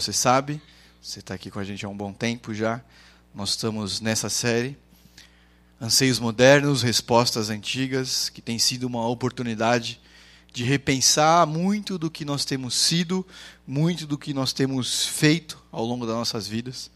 você sabe, você está aqui com a gente há um bom tempo já. Nós estamos nessa série. Anseios modernos, respostas antigas, que tem sido uma oportunidade de repensar muito do que nós temos sido, muito do que nós temos feito ao longo das nossas vidas.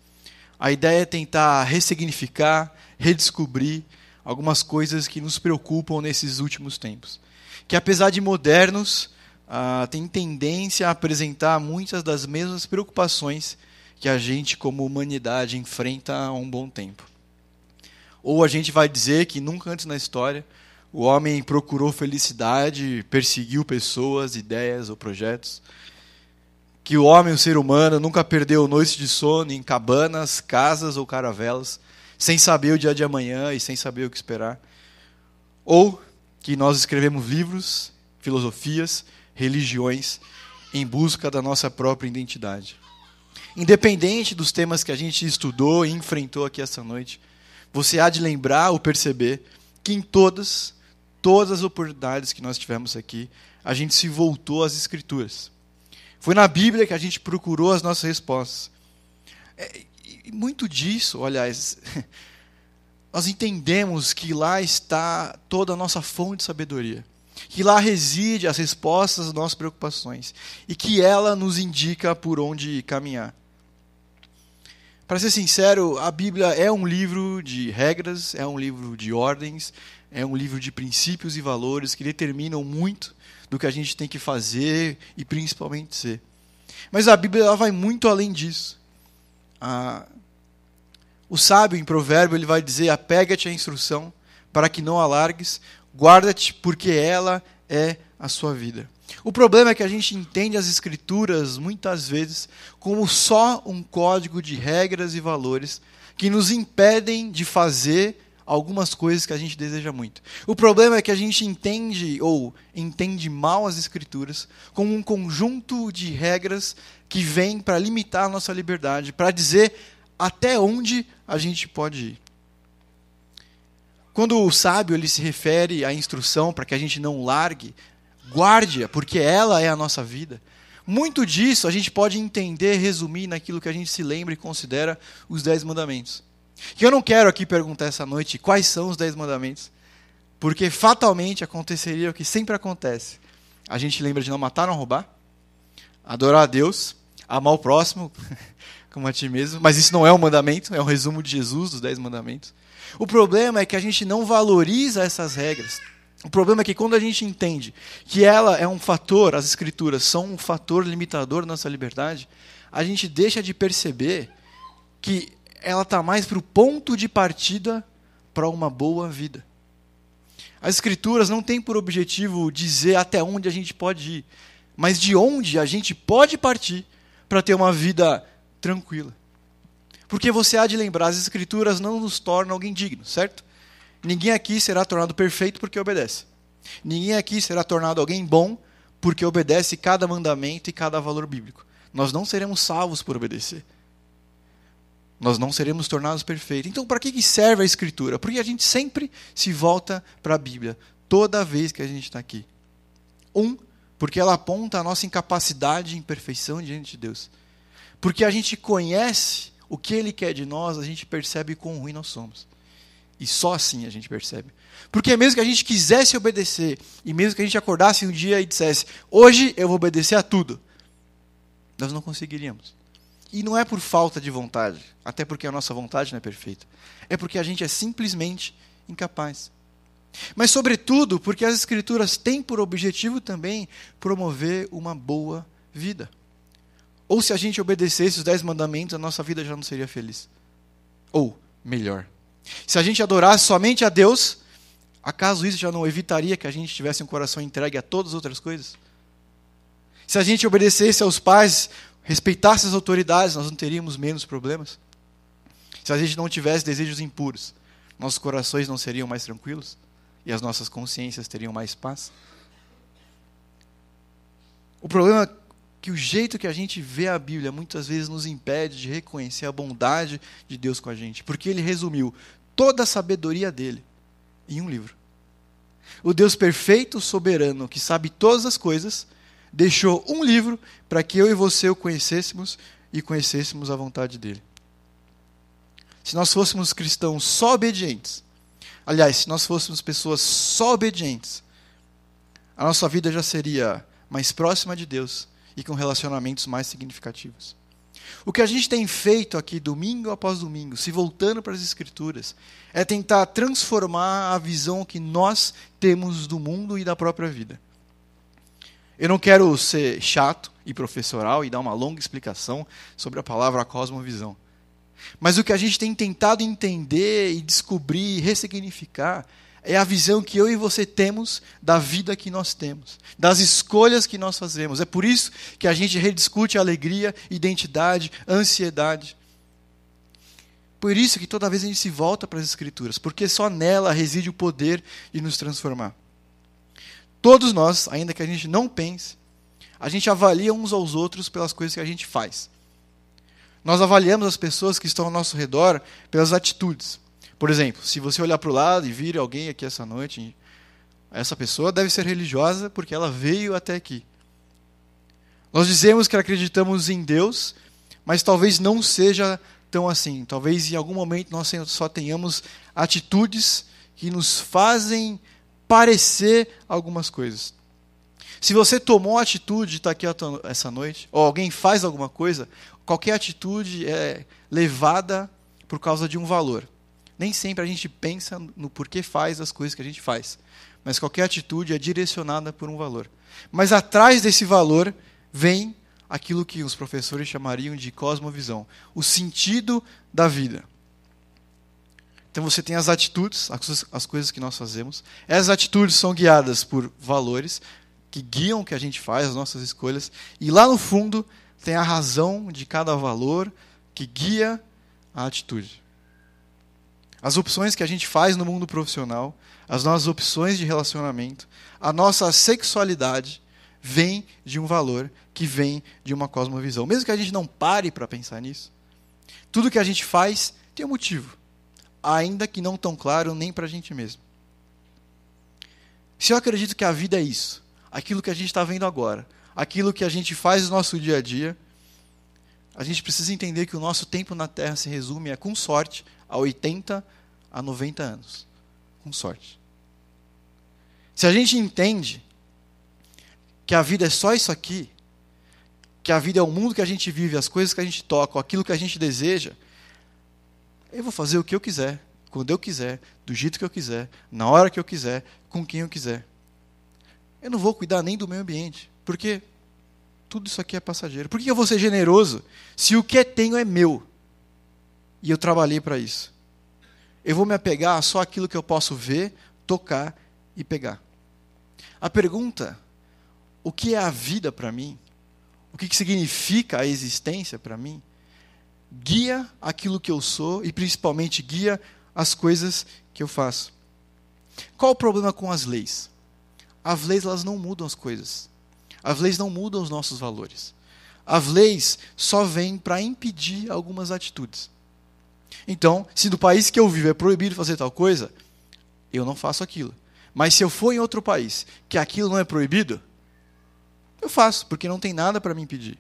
A ideia é tentar ressignificar, redescobrir algumas coisas que nos preocupam nesses últimos tempos. Que apesar de modernos, uh, tem tendência a apresentar muitas das mesmas preocupações que a gente, como humanidade, enfrenta há um bom tempo. Ou a gente vai dizer que nunca antes na história o homem procurou felicidade, perseguiu pessoas, ideias ou projetos. Que o homem, o ser humano, nunca perdeu noites de sono em cabanas, casas ou caravelas, sem saber o dia de amanhã e sem saber o que esperar. Ou que nós escrevemos livros, filosofias, religiões em busca da nossa própria identidade. Independente dos temas que a gente estudou e enfrentou aqui essa noite, você há de lembrar ou perceber que em todas todas as oportunidades que nós tivemos aqui, a gente se voltou às Escrituras. Foi na Bíblia que a gente procurou as nossas respostas. É, e muito disso, aliás, nós entendemos que lá está toda a nossa fonte de sabedoria. Que lá reside as respostas às nossas preocupações. E que ela nos indica por onde caminhar. Para ser sincero, a Bíblia é um livro de regras, é um livro de ordens, é um livro de princípios e valores que determinam muito do que a gente tem que fazer e principalmente ser. Mas a Bíblia ela vai muito além disso. O sábio em provérbio ele vai dizer: apega-te à instrução para que não alargues, guarda-te porque ela é a sua vida. O problema é que a gente entende as escrituras muitas vezes como só um código de regras e valores que nos impedem de fazer algumas coisas que a gente deseja muito. O problema é que a gente entende ou entende mal as escrituras como um conjunto de regras que vem para limitar a nossa liberdade, para dizer até onde a gente pode ir. Quando o sábio ele se refere à instrução para que a gente não largue, guarde-a, porque ela é a nossa vida. Muito disso a gente pode entender, resumir naquilo que a gente se lembra e considera os dez mandamentos. Que eu não quero aqui perguntar essa noite quais são os dez mandamentos, porque fatalmente aconteceria o que sempre acontece. A gente lembra de não matar, não roubar, adorar a Deus, amar o próximo como a ti mesmo, mas isso não é um mandamento, é um resumo de Jesus dos dez mandamentos. O problema é que a gente não valoriza essas regras. O problema é que quando a gente entende que ela é um fator, as escrituras são um fator limitador da nossa liberdade, a gente deixa de perceber que ela está mais para o ponto de partida para uma boa vida. As Escrituras não têm por objetivo dizer até onde a gente pode ir, mas de onde a gente pode partir para ter uma vida tranquila. Porque você há de lembrar, as Escrituras não nos tornam alguém digno, certo? Ninguém aqui será tornado perfeito porque obedece. Ninguém aqui será tornado alguém bom porque obedece cada mandamento e cada valor bíblico. Nós não seremos salvos por obedecer nós não seremos tornados perfeitos. Então, para que serve a Escritura? Porque a gente sempre se volta para a Bíblia, toda vez que a gente está aqui. Um, porque ela aponta a nossa incapacidade e imperfeição diante de Deus. Porque a gente conhece o que Ele quer de nós, a gente percebe quão ruim nós somos. E só assim a gente percebe. Porque mesmo que a gente quisesse obedecer, e mesmo que a gente acordasse um dia e dissesse, hoje eu vou obedecer a tudo, nós não conseguiríamos. E não é por falta de vontade, até porque a nossa vontade não é perfeita. É porque a gente é simplesmente incapaz. Mas, sobretudo, porque as Escrituras têm por objetivo também promover uma boa vida. Ou se a gente obedecesse os dez mandamentos, a nossa vida já não seria feliz. Ou, melhor, se a gente adorasse somente a Deus, acaso isso já não evitaria que a gente tivesse um coração entregue a todas as outras coisas? Se a gente obedecesse aos pais respeitasse as autoridades, nós não teríamos menos problemas. Se a gente não tivesse desejos impuros, nossos corações não seriam mais tranquilos e as nossas consciências teriam mais paz. O problema que o jeito que a gente vê a Bíblia muitas vezes nos impede de reconhecer a bondade de Deus com a gente, porque ele resumiu toda a sabedoria dele em um livro. O Deus perfeito, soberano, que sabe todas as coisas, deixou um livro para que eu e você o conhecêssemos e conhecêssemos a vontade dele. Se nós fôssemos cristãos só obedientes, aliás, se nós fôssemos pessoas só obedientes, a nossa vida já seria mais próxima de Deus e com relacionamentos mais significativos. O que a gente tem feito aqui, domingo após domingo, se voltando para as Escrituras, é tentar transformar a visão que nós temos do mundo e da própria vida. Eu não quero ser chato e professoral e dar uma longa explicação sobre a palavra cosmovisão. Mas o que a gente tem tentado entender e descobrir e ressignificar é a visão que eu e você temos da vida que nós temos, das escolhas que nós fazemos. É por isso que a gente rediscute alegria, identidade, ansiedade. Por isso que toda vez a gente se volta para as Escrituras, porque só nela reside o poder de nos transformar. Todos nós, ainda que a gente não pense, a gente avalia uns aos outros pelas coisas que a gente faz. Nós avaliamos as pessoas que estão ao nosso redor pelas atitudes. Por exemplo, se você olhar para o lado e vir alguém aqui essa noite, essa pessoa deve ser religiosa porque ela veio até aqui. Nós dizemos que acreditamos em Deus, mas talvez não seja tão assim. Talvez em algum momento nós só tenhamos atitudes que nos fazem parecer algumas coisas. Se você tomou a atitude de estar aqui essa noite, ou alguém faz alguma coisa, qualquer atitude é levada por causa de um valor. Nem sempre a gente pensa no porquê faz as coisas que a gente faz, mas qualquer atitude é direcionada por um valor. Mas atrás desse valor vem aquilo que os professores chamariam de cosmovisão, o sentido da vida. Então você tem as atitudes, as coisas que nós fazemos. Essas atitudes são guiadas por valores que guiam o que a gente faz, as nossas escolhas. E lá no fundo tem a razão de cada valor que guia a atitude. As opções que a gente faz no mundo profissional, as nossas opções de relacionamento, a nossa sexualidade vem de um valor que vem de uma cosmovisão. Mesmo que a gente não pare para pensar nisso, tudo que a gente faz tem um motivo, ainda que não tão claro nem para a gente mesmo. Se eu acredito que a vida é isso, aquilo que a gente está vendo agora, aquilo que a gente faz no nosso dia a dia, a gente precisa entender que o nosso tempo na Terra se resume, é, com sorte, a 80 a 90 anos. Com sorte. Se a gente entende que a vida é só isso aqui, que a vida é o mundo que a gente vive, as coisas que a gente toca, aquilo que a gente deseja, eu vou fazer o que eu quiser, quando eu quiser, do jeito que eu quiser, na hora que eu quiser, com quem eu quiser. Eu não vou cuidar nem do meio ambiente, porque tudo isso aqui é passageiro. Por que eu vou ser generoso se o que tenho é meu? E eu trabalhei para isso. Eu vou me apegar só àquilo que eu posso ver, tocar e pegar. A pergunta, o que é a vida para mim? O que, que significa a existência para mim? Guia aquilo que eu sou e principalmente guia as coisas que eu faço. Qual o problema com as leis? As leis elas não mudam as coisas. As leis não mudam os nossos valores. As leis só vêm para impedir algumas atitudes. Então, se no país que eu vivo é proibido fazer tal coisa, eu não faço aquilo. Mas se eu for em outro país que aquilo não é proibido, eu faço, porque não tem nada para me impedir.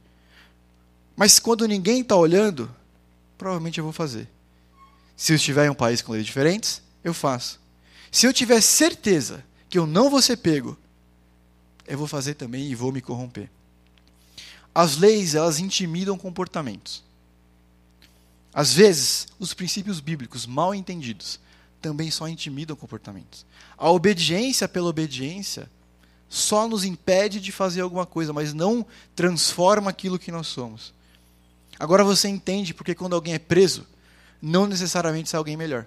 Mas quando ninguém está olhando, provavelmente eu vou fazer. Se eu estiver em um país com leis diferentes, eu faço. Se eu tiver certeza que eu não vou ser pego, eu vou fazer também e vou me corromper. As leis, elas intimidam comportamentos. Às vezes, os princípios bíblicos mal entendidos também só intimidam comportamentos. A obediência pela obediência só nos impede de fazer alguma coisa, mas não transforma aquilo que nós somos. Agora você entende porque quando alguém é preso, não necessariamente é alguém melhor.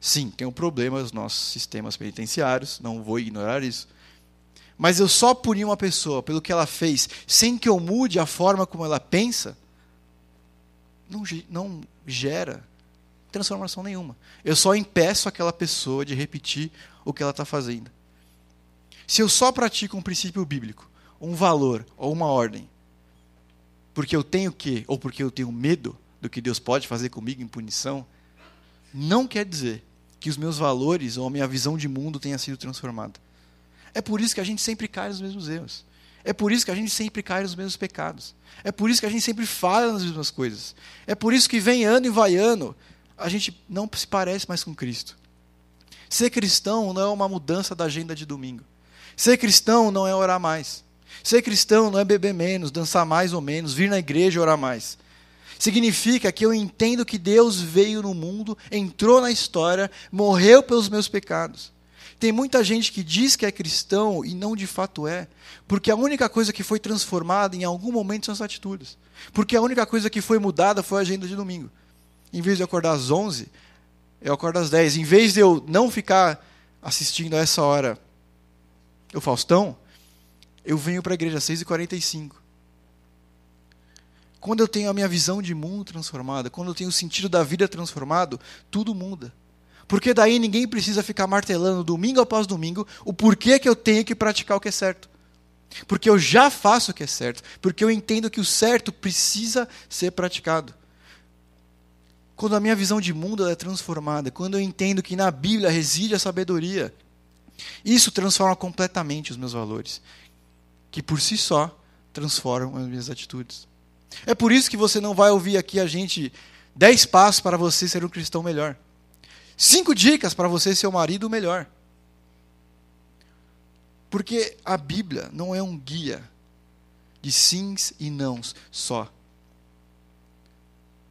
Sim, tem um problema nos nossos sistemas penitenciários, não vou ignorar isso. Mas eu só punir uma pessoa pelo que ela fez, sem que eu mude a forma como ela pensa, não, não gera transformação nenhuma. Eu só impeço aquela pessoa de repetir o que ela está fazendo. Se eu só pratico um princípio bíblico, um valor ou uma ordem, porque eu tenho que, ou porque eu tenho medo do que Deus pode fazer comigo em punição, não quer dizer que os meus valores ou a minha visão de mundo tenha sido transformada. É por isso que a gente sempre cai nos mesmos erros. É por isso que a gente sempre cai nos mesmos pecados. É por isso que a gente sempre fala nas mesmas coisas. É por isso que vem ano e vai ano, a gente não se parece mais com Cristo. Ser cristão não é uma mudança da agenda de domingo. Ser cristão não é orar mais. Ser cristão não é beber menos, dançar mais ou menos, vir na igreja e orar mais. Significa que eu entendo que Deus veio no mundo, entrou na história, morreu pelos meus pecados. Tem muita gente que diz que é cristão e não de fato é, porque a única coisa que foi transformada em algum momento são as atitudes. Porque a única coisa que foi mudada foi a agenda de domingo. Em vez de acordar às 11, eu acordo às 10. Em vez de eu não ficar assistindo a essa hora o Faustão, eu venho para a igreja às 6h45. Quando eu tenho a minha visão de mundo transformada, quando eu tenho o sentido da vida transformado, tudo muda. Porque daí ninguém precisa ficar martelando domingo após domingo o porquê que eu tenho que praticar o que é certo. Porque eu já faço o que é certo. Porque eu entendo que o certo precisa ser praticado. Quando a minha visão de mundo é transformada, quando eu entendo que na Bíblia reside a sabedoria, isso transforma completamente os meus valores, que por si só transformam as minhas atitudes. É por isso que você não vai ouvir aqui a gente dez passos para você ser um cristão melhor. Cinco dicas para você ser o marido melhor. Porque a Bíblia não é um guia de sims e nãos só.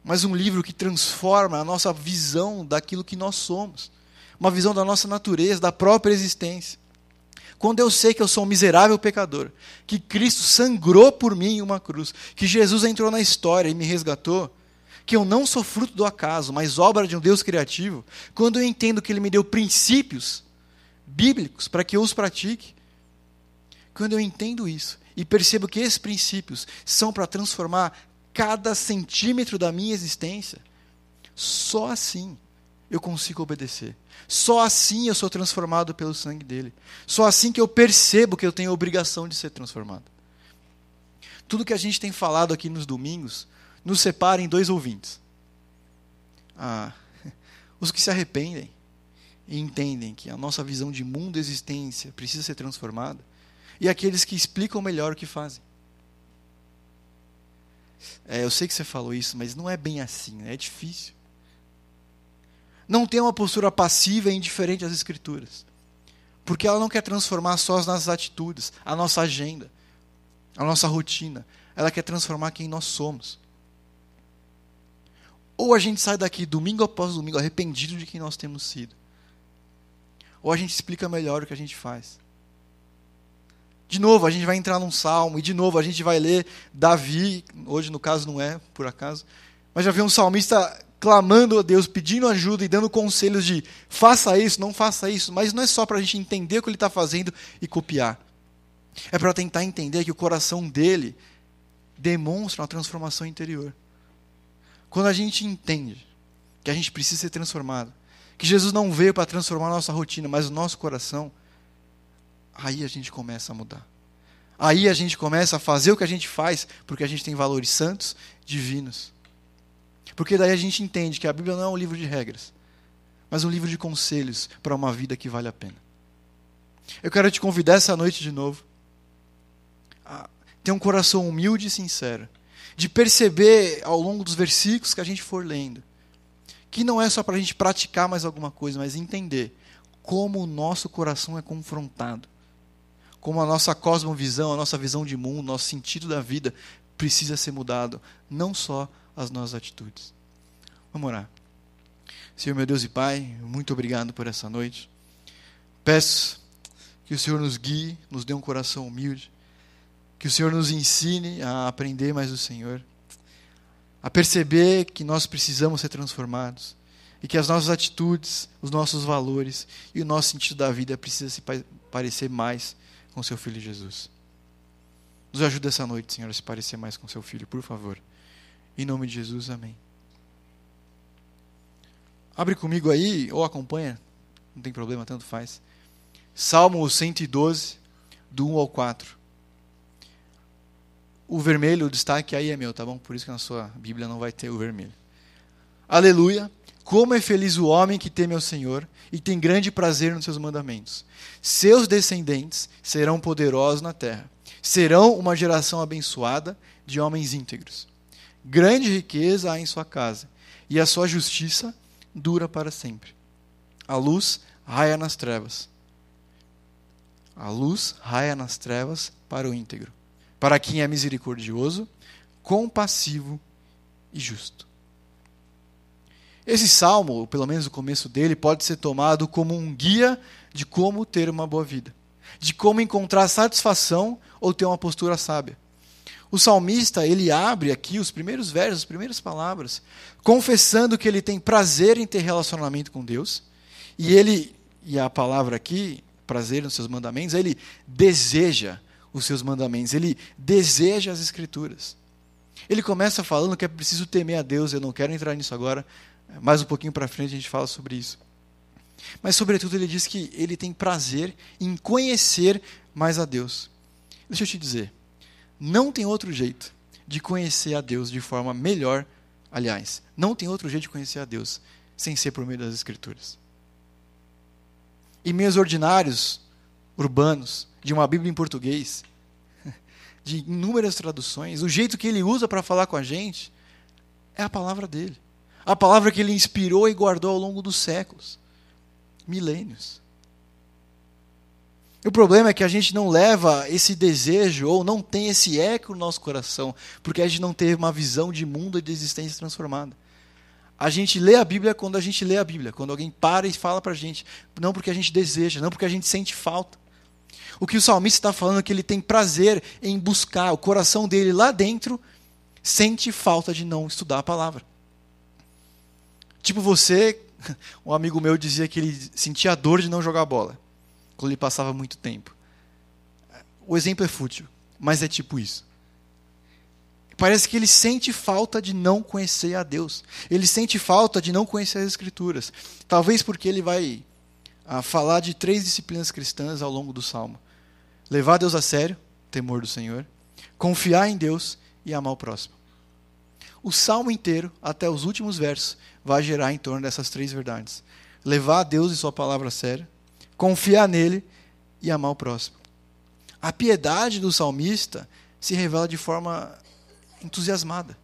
Mas um livro que transforma a nossa visão daquilo que nós somos uma visão da nossa natureza, da própria existência. Quando eu sei que eu sou um miserável pecador, que Cristo sangrou por mim em uma cruz, que Jesus entrou na história e me resgatou, que eu não sou fruto do acaso, mas obra de um Deus criativo, quando eu entendo que Ele me deu princípios bíblicos para que eu os pratique, quando eu entendo isso e percebo que esses princípios são para transformar cada centímetro da minha existência, só assim eu consigo obedecer. Só assim eu sou transformado pelo sangue dele. Só assim que eu percebo que eu tenho a obrigação de ser transformado. Tudo que a gente tem falado aqui nos domingos nos separa em dois ouvintes. Ah, os que se arrependem e entendem que a nossa visão de mundo e existência precisa ser transformada, e aqueles que explicam melhor o que fazem. É, eu sei que você falou isso, mas não é bem assim, né? é difícil não tem uma postura passiva e indiferente às Escrituras. Porque ela não quer transformar só as nossas atitudes, a nossa agenda, a nossa rotina. Ela quer transformar quem nós somos. Ou a gente sai daqui domingo após domingo arrependido de quem nós temos sido. Ou a gente explica melhor o que a gente faz. De novo, a gente vai entrar num salmo, e de novo a gente vai ler Davi, hoje no caso não é, por acaso, mas já vi um salmista clamando a Deus, pedindo ajuda e dando conselhos de faça isso, não faça isso, mas não é só para a gente entender o que ele está fazendo e copiar. É para tentar entender que o coração dele demonstra uma transformação interior. Quando a gente entende que a gente precisa ser transformado, que Jesus não veio para transformar a nossa rotina, mas o nosso coração, aí a gente começa a mudar. Aí a gente começa a fazer o que a gente faz, porque a gente tem valores santos, divinos. Porque daí a gente entende que a Bíblia não é um livro de regras, mas um livro de conselhos para uma vida que vale a pena. Eu quero te convidar essa noite de novo a ter um coração humilde e sincero, de perceber ao longo dos versículos que a gente for lendo, que não é só para a gente praticar mais alguma coisa, mas entender como o nosso coração é confrontado, como a nossa cosmovisão, a nossa visão de mundo, nosso sentido da vida precisa ser mudado, não só as nossas atitudes. Vamos orar. Senhor meu Deus e Pai, muito obrigado por essa noite. Peço que o Senhor nos guie, nos dê um coração humilde, que o Senhor nos ensine a aprender mais do Senhor, a perceber que nós precisamos ser transformados e que as nossas atitudes, os nossos valores e o nosso sentido da vida precisa se parecer mais com seu filho Jesus. Nos ajude essa noite, Senhor, a se parecer mais com seu filho, por favor. Em nome de Jesus, amém. Abre comigo aí, ou acompanha, não tem problema, tanto faz. Salmo 112, do 1 ao 4. O vermelho, o destaque aí é meu, tá bom? Por isso que na sua Bíblia não vai ter o vermelho. Aleluia! Como é feliz o homem que teme ao Senhor e tem grande prazer nos seus mandamentos. Seus descendentes serão poderosos na terra. Serão uma geração abençoada de homens íntegros. Grande riqueza há em sua casa, e a sua justiça dura para sempre. A luz raia nas trevas. A luz raia nas trevas para o íntegro, para quem é misericordioso, compassivo e justo. Esse salmo, pelo menos o começo dele, pode ser tomado como um guia de como ter uma boa vida, de como encontrar satisfação ou ter uma postura sábia. O salmista, ele abre aqui os primeiros versos, as primeiras palavras, confessando que ele tem prazer em ter relacionamento com Deus, e ele, e a palavra aqui, prazer nos seus mandamentos, ele deseja os seus mandamentos, ele deseja as escrituras. Ele começa falando que é preciso temer a Deus, eu não quero entrar nisso agora, mais um pouquinho para frente a gente fala sobre isso. Mas, sobretudo, ele diz que ele tem prazer em conhecer mais a Deus. Deixa eu te dizer, não tem outro jeito de conhecer a Deus de forma melhor, aliás, não tem outro jeito de conhecer a Deus sem ser por meio das Escrituras. E meios ordinários, urbanos, de uma Bíblia em português, de inúmeras traduções, o jeito que ele usa para falar com a gente é a palavra dele. A palavra que ele inspirou e guardou ao longo dos séculos milênios. O problema é que a gente não leva esse desejo ou não tem esse eco no nosso coração, porque a gente não teve uma visão de mundo e de existência transformada. A gente lê a Bíblia quando a gente lê a Bíblia, quando alguém para e fala para a gente, não porque a gente deseja, não porque a gente sente falta. O que o salmista está falando é que ele tem prazer em buscar, o coração dele lá dentro sente falta de não estudar a palavra. Tipo você, um amigo meu dizia que ele sentia dor de não jogar bola quando ele passava muito tempo. O exemplo é fútil, mas é tipo isso. Parece que ele sente falta de não conhecer a Deus. Ele sente falta de não conhecer as Escrituras. Talvez porque ele vai ah, falar de três disciplinas cristãs ao longo do salmo: levar Deus a sério, temor do Senhor, confiar em Deus e amar o próximo. O salmo inteiro, até os últimos versos, vai gerar em torno dessas três verdades: levar a Deus e Sua palavra a sério, confiar nele e amar o próximo. A piedade do salmista se revela de forma entusiasmada.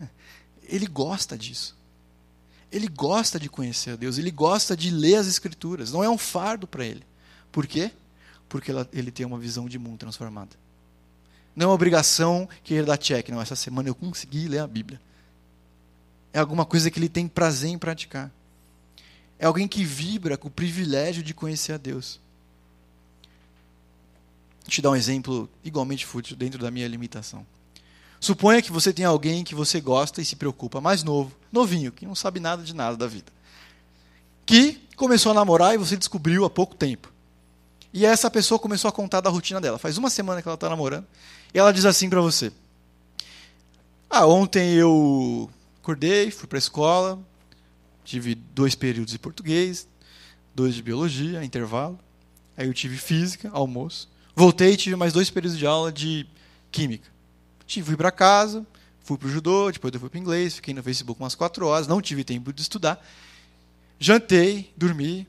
Ele gosta disso. Ele gosta de conhecer a Deus, ele gosta de ler as Escrituras. Não é um fardo para ele. Por quê? Porque ele tem uma visão de mundo transformada. Não é uma obrigação que ele dá check. Não, essa semana eu consegui ler a Bíblia. É alguma coisa que ele tem prazer em praticar. É alguém que vibra com o privilégio de conhecer a Deus. Vou te dar um exemplo igualmente fútil dentro da minha limitação. Suponha que você tem alguém que você gosta e se preocupa, mais novo, novinho, que não sabe nada de nada da vida. Que começou a namorar e você descobriu há pouco tempo. E essa pessoa começou a contar da rotina dela. Faz uma semana que ela está namorando. E ela diz assim para você: Ah, ontem eu acordei, fui para a escola, tive dois períodos de português, dois de biologia, intervalo. Aí eu tive física, almoço. Voltei e tive mais dois períodos de aula de química. Fui para casa, fui para o judô, depois eu fui para inglês, fiquei no Facebook umas quatro horas, não tive tempo de estudar. Jantei, dormi.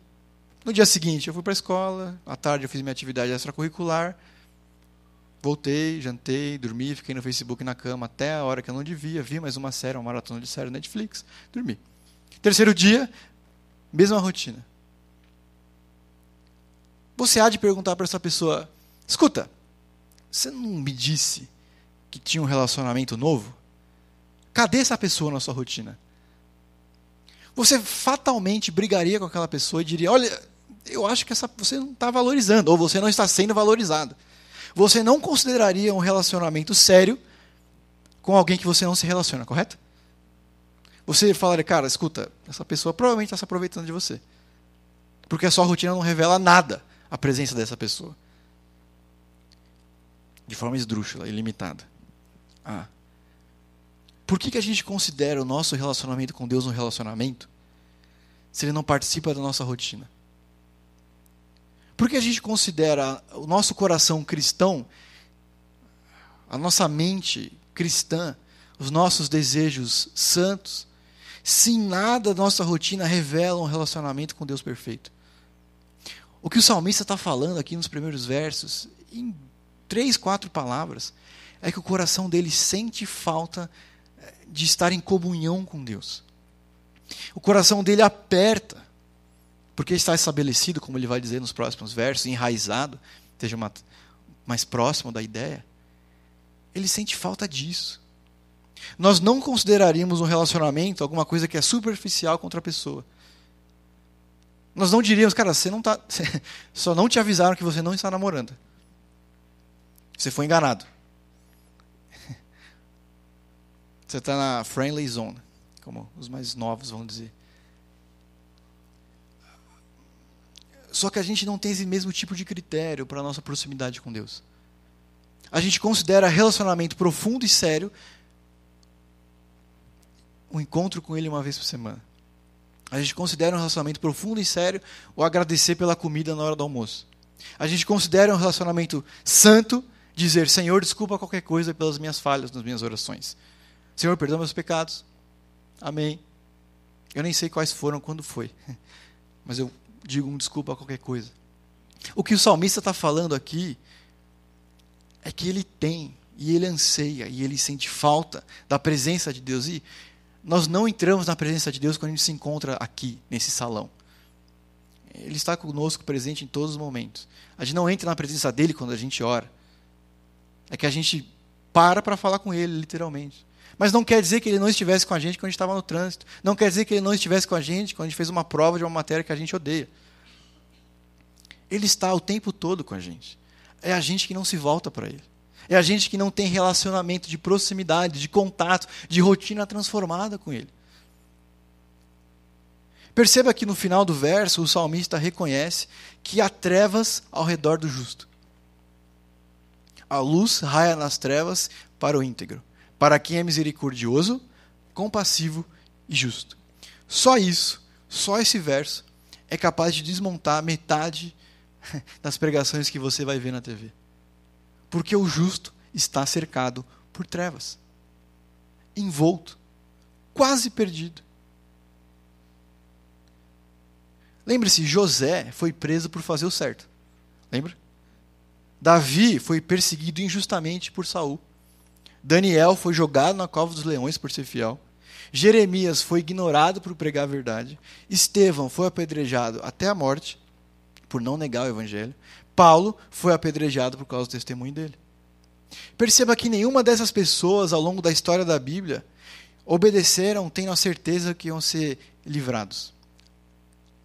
No dia seguinte eu fui para a escola, à tarde eu fiz minha atividade extracurricular. Voltei, jantei, dormi, fiquei no Facebook na cama até a hora que eu não devia, vi mais uma série, uma maratona de série Netflix, dormi. Terceiro dia, mesma rotina. Você há de perguntar para essa pessoa: escuta, você não me disse que tinha um relacionamento novo? Cadê essa pessoa na sua rotina? Você fatalmente brigaria com aquela pessoa e diria: olha, eu acho que essa, você não está valorizando, ou você não está sendo valorizado você não consideraria um relacionamento sério com alguém que você não se relaciona, correto? Você falaria, cara, escuta, essa pessoa provavelmente está se aproveitando de você. Porque a sua rotina não revela nada a presença dessa pessoa. De forma esdrúxula, ilimitada. Ah. Por que, que a gente considera o nosso relacionamento com Deus um relacionamento se ele não participa da nossa rotina? Porque a gente considera o nosso coração cristão, a nossa mente cristã, os nossos desejos santos, se nada da nossa rotina revela um relacionamento com Deus perfeito. O que o salmista está falando aqui nos primeiros versos, em três, quatro palavras, é que o coração dele sente falta eh, de estar em comunhão com Deus. O coração dele aperta, porque está estabelecido, como ele vai dizer nos próximos versos, enraizado, esteja mais próximo da ideia. Ele sente falta disso. Nós não consideraríamos um relacionamento alguma coisa que é superficial contra a pessoa. Nós não diríamos, cara, você não tá, só não te avisaram que você não está namorando. Você foi enganado. Você está na friendly zone, como os mais novos vão dizer. Só que a gente não tem esse mesmo tipo de critério para a nossa proximidade com Deus. A gente considera relacionamento profundo e sério um encontro com Ele uma vez por semana. A gente considera um relacionamento profundo e sério o agradecer pela comida na hora do almoço. A gente considera um relacionamento santo dizer: Senhor, desculpa qualquer coisa pelas minhas falhas nas minhas orações. Senhor, perdoa meus pecados. Amém. Eu nem sei quais foram, quando foi. Mas eu digo um desculpa a qualquer coisa. O que o salmista está falando aqui é que ele tem, e ele anseia, e ele sente falta da presença de Deus. E nós não entramos na presença de Deus quando a gente se encontra aqui, nesse salão. Ele está conosco presente em todos os momentos. A gente não entra na presença dele quando a gente ora. É que a gente para para falar com ele, literalmente. Mas não quer dizer que ele não estivesse com a gente quando a gente estava no trânsito. Não quer dizer que ele não estivesse com a gente quando a gente fez uma prova de uma matéria que a gente odeia. Ele está o tempo todo com a gente. É a gente que não se volta para ele. É a gente que não tem relacionamento de proximidade, de contato, de rotina transformada com ele. Perceba que no final do verso o salmista reconhece que há trevas ao redor do justo. A luz raia nas trevas para o íntegro para quem é misericordioso, compassivo e justo. Só isso, só esse verso, é capaz de desmontar metade das pregações que você vai ver na TV. Porque o justo está cercado por trevas, envolto, quase perdido. Lembre-se, José foi preso por fazer o certo. Lembra? Davi foi perseguido injustamente por Saul. Daniel foi jogado na cova dos leões por ser fiel. Jeremias foi ignorado por pregar a verdade. Estevão foi apedrejado até a morte por não negar o evangelho. Paulo foi apedrejado por causa do testemunho dele. Perceba que nenhuma dessas pessoas ao longo da história da Bíblia obedeceram tendo a certeza que iam ser livrados.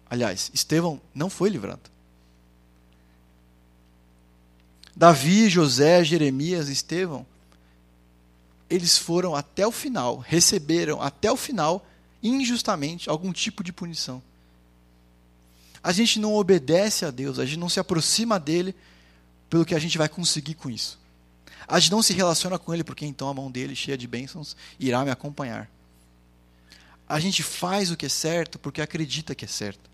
Aliás, Estevão não foi livrado. Davi, José, Jeremias, Estevão eles foram até o final, receberam até o final, injustamente, algum tipo de punição. A gente não obedece a Deus, a gente não se aproxima dele pelo que a gente vai conseguir com isso. A gente não se relaciona com ele porque então a mão dele, cheia de bênçãos, irá me acompanhar. A gente faz o que é certo porque acredita que é certo.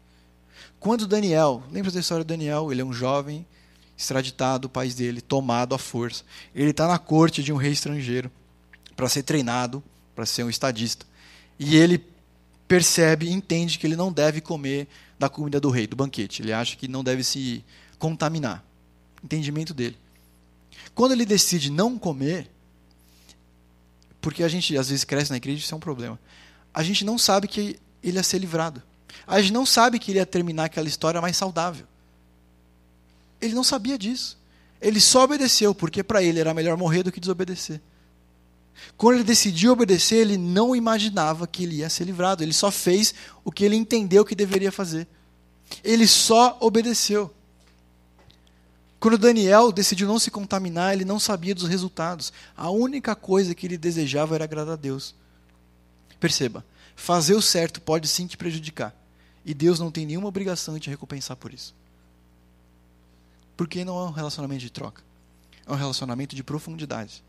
Quando Daniel, lembra da história de Daniel? Ele é um jovem extraditado do país dele, tomado à força. Ele está na corte de um rei estrangeiro para ser treinado, para ser um estadista. E ele percebe, entende que ele não deve comer da comida do rei, do banquete. Ele acha que não deve se contaminar. Entendimento dele. Quando ele decide não comer, porque a gente às vezes cresce na igreja, isso é um problema. A gente não sabe que ele ia ser livrado. A gente não sabe que ele ia terminar aquela história mais saudável. Ele não sabia disso. Ele só obedeceu, porque para ele era melhor morrer do que desobedecer. Quando ele decidiu obedecer, ele não imaginava que ele ia ser livrado. Ele só fez o que ele entendeu que deveria fazer. Ele só obedeceu. Quando Daniel decidiu não se contaminar, ele não sabia dos resultados. A única coisa que ele desejava era agradar a Deus. Perceba, fazer o certo pode sim te prejudicar. E Deus não tem nenhuma obrigação de te recompensar por isso. Porque não é um relacionamento de troca. É um relacionamento de profundidade.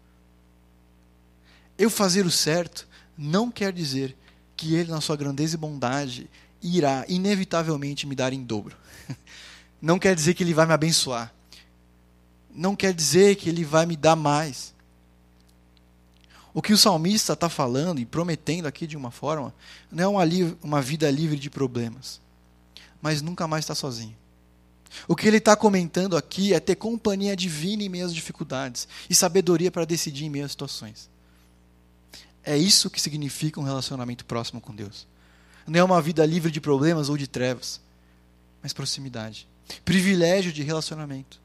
Eu fazer o certo não quer dizer que Ele, na sua grandeza e bondade, irá inevitavelmente me dar em dobro. Não quer dizer que Ele vai me abençoar. Não quer dizer que Ele vai me dar mais. O que o salmista está falando e prometendo aqui de uma forma, não é uma, uma vida livre de problemas, mas nunca mais está sozinho. O que ele está comentando aqui é ter companhia divina em meio às dificuldades e sabedoria para decidir em meio às situações. É isso que significa um relacionamento próximo com Deus. Não é uma vida livre de problemas ou de trevas, mas proximidade. Privilégio de relacionamento.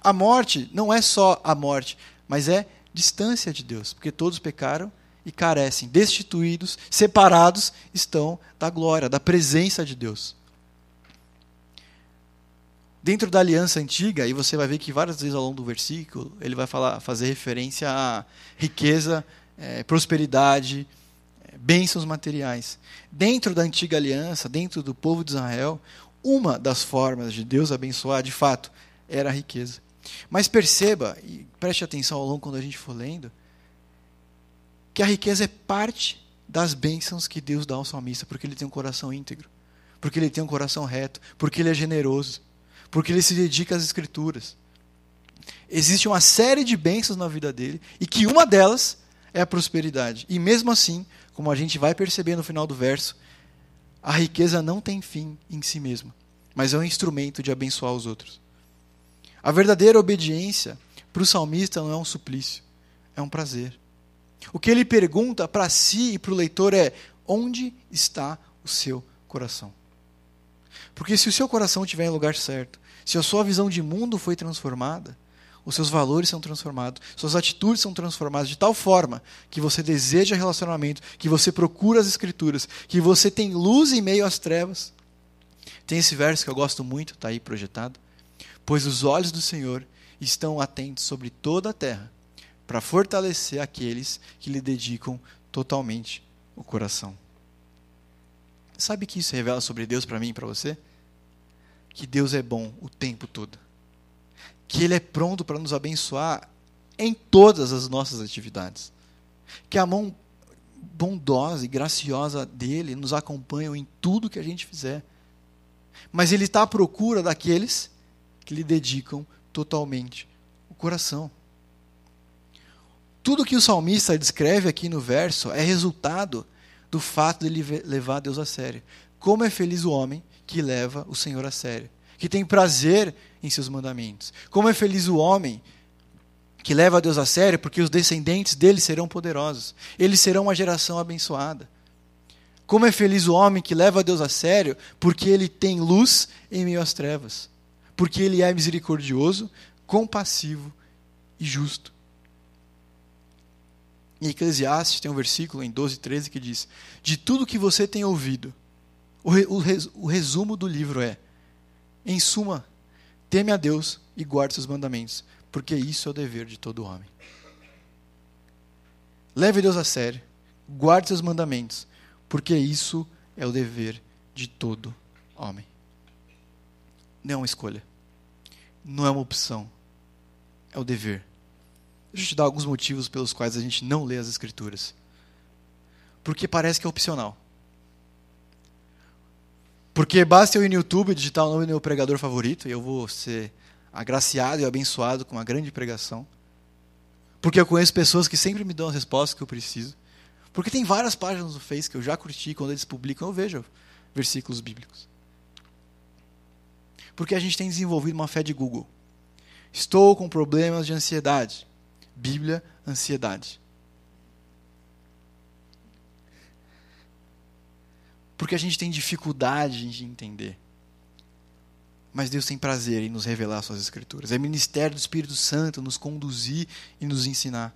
A morte não é só a morte, mas é distância de Deus, porque todos pecaram e carecem, destituídos, separados estão da glória, da presença de Deus. Dentro da aliança antiga, e você vai ver que várias vezes ao longo do versículo, ele vai falar, fazer referência à riqueza, é, prosperidade, é, bênçãos materiais. Dentro da antiga aliança, dentro do povo de Israel, uma das formas de Deus abençoar, de fato, era a riqueza. Mas perceba, e preste atenção ao longo quando a gente for lendo, que a riqueza é parte das bênçãos que Deus dá ao salmista, porque ele tem um coração íntegro, porque ele tem um coração reto, porque ele é generoso porque ele se dedica às Escrituras. Existe uma série de bênçãos na vida dele, e que uma delas é a prosperidade. E mesmo assim, como a gente vai perceber no final do verso, a riqueza não tem fim em si mesma, mas é um instrumento de abençoar os outros. A verdadeira obediência para o salmista não é um suplício, é um prazer. O que ele pergunta para si e para o leitor é: onde está o seu coração? Porque se o seu coração estiver em lugar certo, se a sua visão de mundo foi transformada, os seus valores são transformados, suas atitudes são transformadas de tal forma que você deseja relacionamento, que você procura as escrituras, que você tem luz em meio às trevas. Tem esse verso que eu gosto muito, está aí projetado. Pois os olhos do Senhor estão atentos sobre toda a terra, para fortalecer aqueles que lhe dedicam totalmente o coração. Sabe que isso revela sobre Deus para mim e para você? que Deus é bom o tempo todo. Que Ele é pronto para nos abençoar em todas as nossas atividades. Que a mão bondosa e graciosa dele nos acompanha em tudo que a gente fizer. Mas Ele está à procura daqueles que lhe dedicam totalmente o coração. Tudo que o salmista descreve aqui no verso é resultado do fato de ele levar Deus a sério. Como é feliz o homem que leva o Senhor a sério, que tem prazer em seus mandamentos. Como é feliz o homem que leva a Deus a sério, porque os descendentes dele serão poderosos. Eles serão uma geração abençoada. Como é feliz o homem que leva a Deus a sério, porque ele tem luz em meio às trevas. Porque ele é misericordioso, compassivo e justo. Em Eclesiastes tem um versículo em 12, 13 que diz: De tudo que você tem ouvido, o, resumo do livro é: em suma, teme a Deus e guarde seus mandamentos, porque isso é o dever de todo homem. Leve Deus a sério, guarde seus mandamentos, porque isso é o dever de todo homem. Não é uma escolha, não é uma opção, é o dever. Deixa eu te dar alguns motivos pelos quais a gente não lê as Escrituras. Porque parece que é opcional. Porque basta eu ir no YouTube digitar o nome do meu pregador favorito e eu vou ser agraciado e abençoado com uma grande pregação. Porque eu conheço pessoas que sempre me dão as respostas que eu preciso. Porque tem várias páginas no Face que eu já curti, quando eles publicam eu vejo versículos bíblicos. Porque a gente tem desenvolvido uma fé de Google. Estou com problemas de ansiedade. Bíblia, ansiedade. Porque a gente tem dificuldade de entender. Mas Deus tem prazer em nos revelar suas escrituras. É ministério do Espírito Santo nos conduzir e nos ensinar.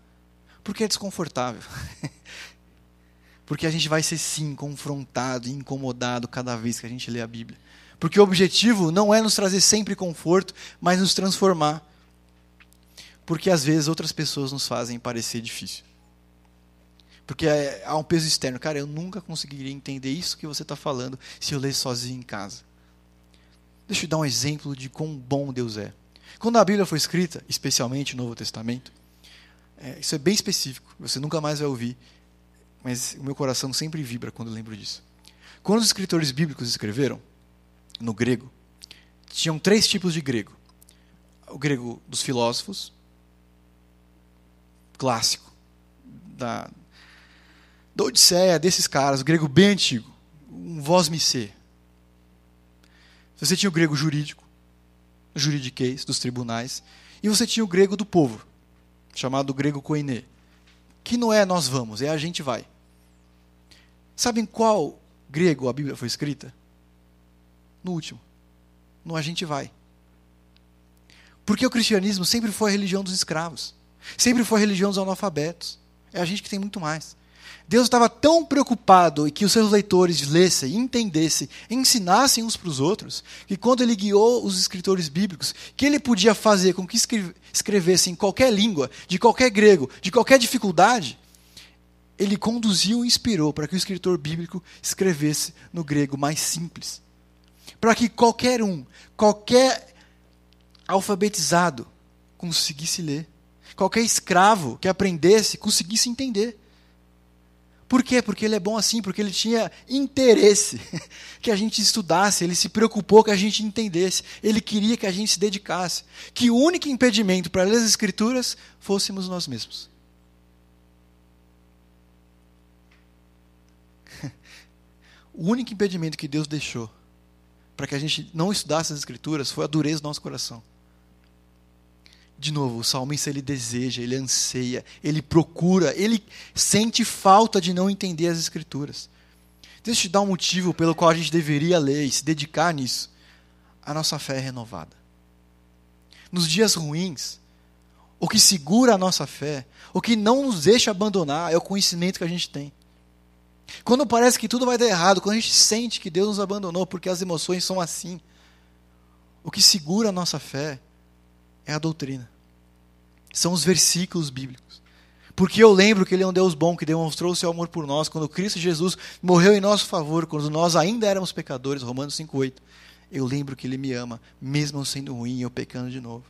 Porque é desconfortável. porque a gente vai ser sim confrontado e incomodado cada vez que a gente lê a Bíblia. Porque o objetivo não é nos trazer sempre conforto, mas nos transformar. Porque às vezes outras pessoas nos fazem parecer difícil. Porque é, há um peso externo. Cara, eu nunca conseguiria entender isso que você está falando se eu ler sozinho em casa. Deixa eu dar um exemplo de quão bom Deus é. Quando a Bíblia foi escrita, especialmente o Novo Testamento, é, isso é bem específico, você nunca mais vai ouvir, mas o meu coração sempre vibra quando lembro disso. Quando os escritores bíblicos escreveram, no grego, tinham três tipos de grego: o grego dos filósofos, clássico, da, da Odisseia, desses caras, grego bem antigo, um me ser. Você tinha o grego jurídico, juridiquês, dos tribunais, e você tinha o grego do povo, chamado grego koine, que não é nós vamos, é a gente vai. Sabem qual grego a Bíblia foi escrita? No último. No a gente vai. Porque o cristianismo sempre foi a religião dos escravos. Sempre foi a religião dos analfabetos. É a gente que tem muito mais. Deus estava tão preocupado em que os seus leitores lessem, entendessem, ensinassem uns para os outros, que quando ele guiou os escritores bíblicos, que ele podia fazer com que escrevessem em qualquer língua, de qualquer grego, de qualquer dificuldade, ele conduziu e inspirou para que o escritor bíblico escrevesse no grego mais simples. Para que qualquer um, qualquer alfabetizado, conseguisse ler. Qualquer escravo que aprendesse conseguisse entender. Por quê? Porque ele é bom assim, porque ele tinha interesse que a gente estudasse, ele se preocupou que a gente entendesse, ele queria que a gente se dedicasse. Que o único impedimento para ler as Escrituras fôssemos nós mesmos. O único impedimento que Deus deixou para que a gente não estudasse as Escrituras foi a dureza do nosso coração. De novo, o salmista ele deseja, ele anseia, ele procura, ele sente falta de não entender as escrituras. Deixa eu te dar um motivo pelo qual a gente deveria ler e se dedicar nisso. A nossa fé é renovada. Nos dias ruins, o que segura a nossa fé, o que não nos deixa abandonar é o conhecimento que a gente tem. Quando parece que tudo vai dar errado, quando a gente sente que Deus nos abandonou porque as emoções são assim, o que segura a nossa fé é a doutrina. São os versículos bíblicos. Porque eu lembro que Ele é um Deus bom que demonstrou o seu amor por nós quando Cristo Jesus morreu em nosso favor, quando nós ainda éramos pecadores, Romanos 5,8. Eu lembro que Ele me ama, mesmo sendo ruim e eu pecando de novo.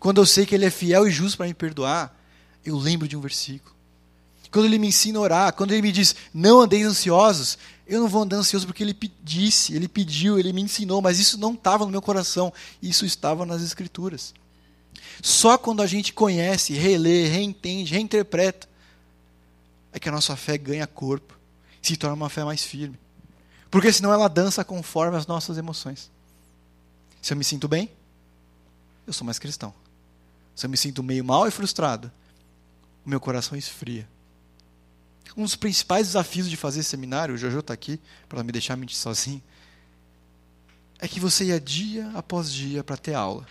Quando eu sei que Ele é fiel e justo para me perdoar, eu lembro de um versículo. Quando Ele me ensina a orar, quando Ele me diz, não andeis ansiosos, eu não vou andar ansioso porque Ele disse, Ele pediu, Ele me ensinou, mas isso não estava no meu coração, isso estava nas Escrituras. Só quando a gente conhece, relê, reentende, reinterpreta, é que a nossa fé ganha corpo, se torna uma fé mais firme. Porque senão ela dança conforme as nossas emoções. Se eu me sinto bem, eu sou mais cristão. Se eu me sinto meio mal e frustrado, o meu coração esfria. Um dos principais desafios de fazer seminário, o Jojo está aqui para me deixar mentir sozinho, é que você ia dia após dia para ter aula.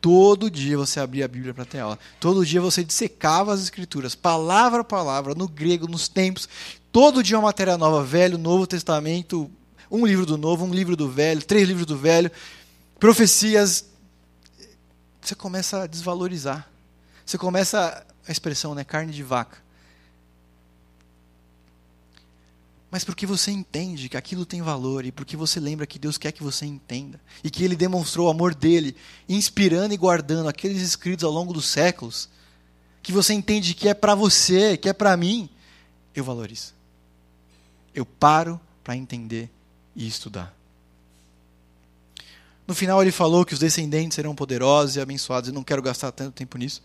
Todo dia você abria a Bíblia para ter aula. Todo dia você dissecava as Escrituras, palavra a palavra, no grego, nos tempos. Todo dia uma matéria nova, Velho, Novo Testamento, um livro do Novo, um livro do Velho, três livros do Velho, profecias. Você começa a desvalorizar. Você começa a expressão, né, carne de vaca. Mas porque você entende que aquilo tem valor e porque você lembra que Deus quer que você entenda e que Ele demonstrou o amor dele, inspirando e guardando aqueles escritos ao longo dos séculos, que você entende que é para você, que é para mim, eu valorizo. Eu paro para entender e estudar. No final ele falou que os descendentes serão poderosos e abençoados. Eu não quero gastar tanto tempo nisso,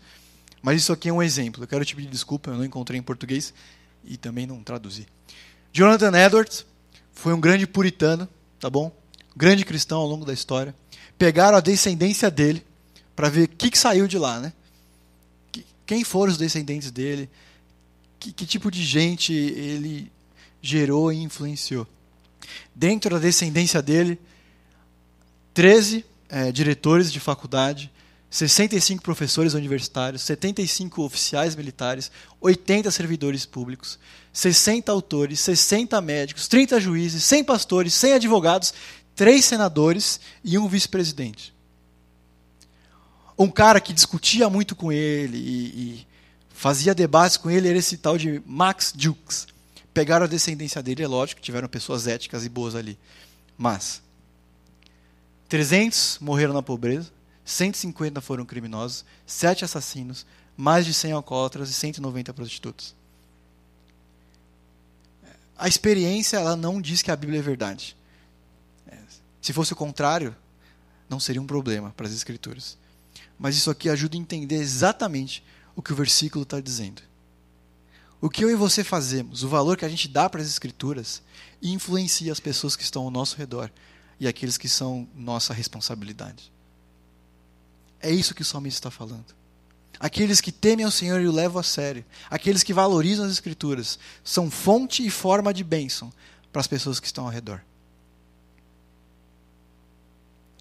mas isso aqui é um exemplo. Eu quero te pedir desculpa, eu não encontrei em português e também não traduzi. Jonathan Edwards foi um grande puritano, tá bom? Grande cristão ao longo da história. Pegaram a descendência dele para ver o que, que, saiu de lá, né? Quem foram os descendentes dele? Que, que tipo de gente ele gerou e influenciou? Dentro da descendência dele, 13 é, diretores de faculdade, 65 professores universitários, 75 oficiais militares, 80 servidores públicos, 60 autores, 60 médicos, 30 juízes, 100 pastores, 100 advogados, 3 senadores e um vice-presidente. Um cara que discutia muito com ele e, e, fazia debates com ele era esse tal de Max Jukes. Pegaram a descendência dele, é lógico, tiveram pessoas éticas e boas ali. Mas 300 morreram na pobreza, 150 foram criminosos, 7 assassinos, mais de 100 alcoólatras e 190 prostitutas. A experiência ela não diz que a Bíblia é verdade. É, se fosse o contrário, não seria um problema para as Escrituras. Mas isso aqui ajuda a entender exatamente o que o versículo está dizendo. O que eu e você fazemos, o valor que a gente dá para as Escrituras, influencia as pessoas que estão ao nosso redor e aqueles que são nossa responsabilidade. É isso que o salmista está falando. Aqueles que temem ao Senhor e o levam a sério, aqueles que valorizam as Escrituras, são fonte e forma de bênção para as pessoas que estão ao redor.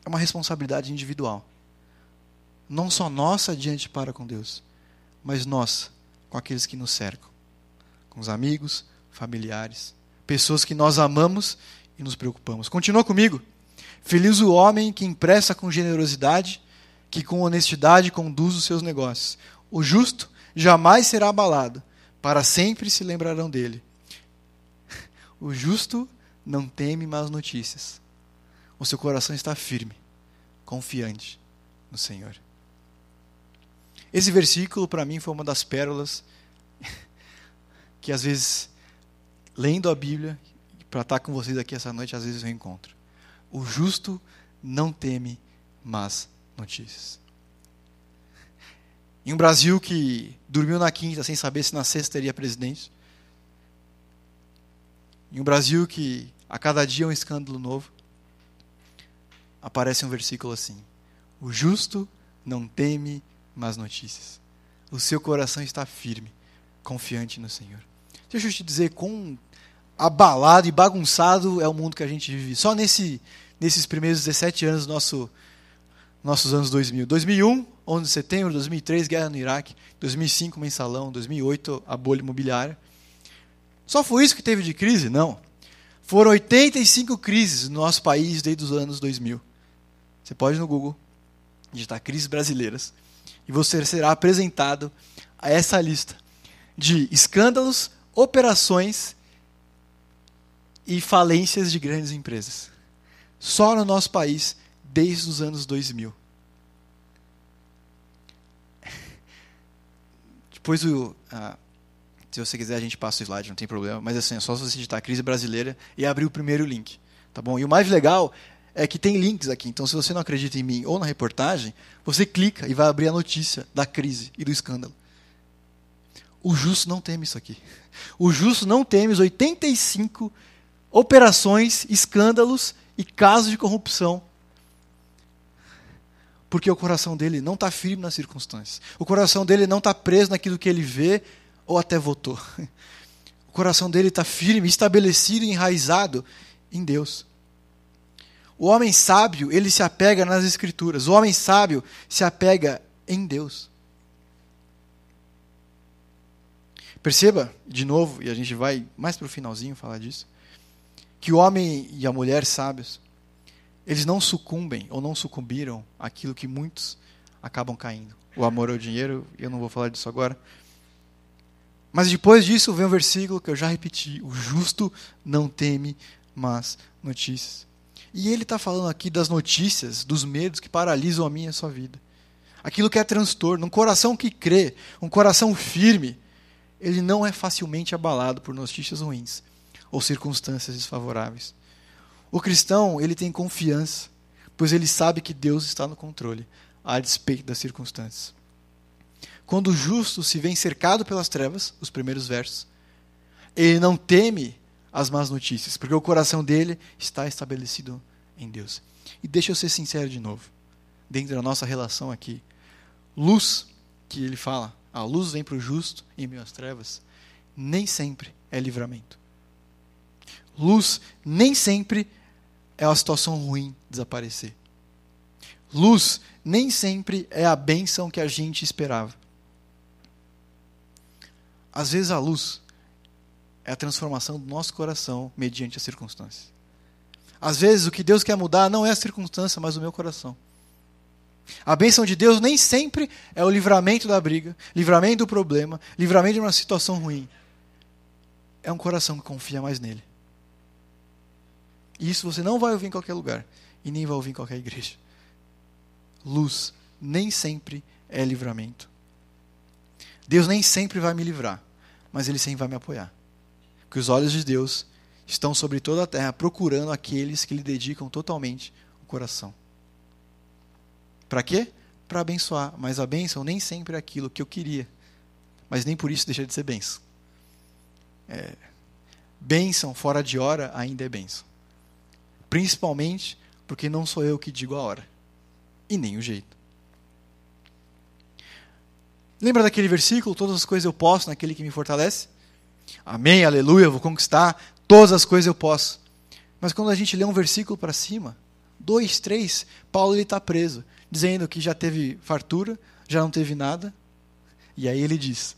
É uma responsabilidade individual. Não só nossa diante para com Deus, mas nossa com aqueles que nos cercam, com os amigos, familiares, pessoas que nós amamos e nos preocupamos. Continua comigo. Feliz o homem que empresta com generosidade, que com honestidade conduz os seus negócios. O justo jamais será abalado, para sempre se lembrarão dele. O justo não teme más notícias. O seu coração está firme, confiante no Senhor. Esse versículo, para mim, foi uma das pérolas que, às vezes, lendo a Bíblia, para estar com vocês aqui essa noite, às vezes eu encontro. O justo não teme más notícias. Em um Brasil que dormiu na quinta sem saber se na sexta teria presidente. Em um Brasil que a cada dia é um escândalo novo. Aparece um versículo assim: O justo não teme más notícias. O seu coração está firme, confiante no Senhor. Deixa eu te dizer quão abalado e bagunçado é o mundo que a gente vive. Só nesse, nesses primeiros 17 anos do nosso nossos anos 2000. 2001, 11 de setembro, 2003, guerra no Iraque, 2005, mensalão, 2008, a bolha imobiliária. Só foi isso que teve de crise? Não. Foram 85 crises no nosso país desde os anos 2000. Você pode ir no Google digitar crises brasileiras e você será apresentado a essa lista de escândalos, operações e falências de grandes empresas. Só no nosso país desde os anos 2000. Depois, o, ah, se você quiser, a gente passa o slide, não tem problema. Mas assim, é só você digitar crise brasileira e abrir o primeiro link. Tá bom? E o mais legal é que tem links aqui. Então, se você não acredita em mim ou na reportagem, você clica e vai abrir a notícia da crise e do escândalo. O justo não teme isso aqui. O justo não teme os 85 operações, escândalos e casos de corrupção porque o coração dele não está firme nas circunstâncias. O coração dele não está preso naquilo que ele vê ou até votou. O coração dele está firme, estabelecido enraizado em Deus. O homem sábio, ele se apega nas Escrituras. O homem sábio se apega em Deus. Perceba, de novo, e a gente vai mais para o finalzinho falar disso, que o homem e a mulher sábios, eles não sucumbem ou não sucumbiram àquilo que muitos acabam caindo. O amor ao dinheiro, eu não vou falar disso agora. Mas depois disso vem o um versículo que eu já repeti: o justo não teme más notícias. E ele está falando aqui das notícias, dos medos que paralisam a minha e a sua vida. Aquilo que é transtorno. Um coração que crê, um coração firme, ele não é facilmente abalado por notícias ruins ou circunstâncias desfavoráveis. O cristão, ele tem confiança, pois ele sabe que Deus está no controle, a despeito das circunstâncias. Quando o justo se vê cercado pelas trevas, os primeiros versos, ele não teme as más notícias, porque o coração dele está estabelecido em Deus. E deixa eu ser sincero de novo, dentro da nossa relação aqui, luz, que ele fala, a luz vem para o justo em meio às trevas, nem sempre é livramento. Luz nem sempre é a situação ruim desaparecer. Luz nem sempre é a bênção que a gente esperava. Às vezes a luz é a transformação do nosso coração mediante as circunstâncias. Às vezes o que Deus quer mudar não é a circunstância, mas o meu coração. A bênção de Deus nem sempre é o livramento da briga, livramento do problema, livramento de uma situação ruim. É um coração que confia mais nele. E isso você não vai ouvir em qualquer lugar. E nem vai ouvir em qualquer igreja. Luz nem sempre é livramento. Deus nem sempre vai me livrar, mas Ele sempre vai me apoiar. Porque os olhos de Deus estão sobre toda a terra, procurando aqueles que lhe dedicam totalmente o coração. Para quê? Para abençoar. Mas a bênção nem sempre é aquilo que eu queria. Mas nem por isso deixa de ser bênção. É, bênção fora de hora ainda é bênção principalmente porque não sou eu que digo a hora, e nem o jeito. Lembra daquele versículo? Todas as coisas eu posso naquele que me fortalece? Amém, aleluia, vou conquistar, todas as coisas eu posso. Mas quando a gente lê um versículo para cima, dois, três, Paulo está preso, dizendo que já teve fartura, já não teve nada. E aí ele diz: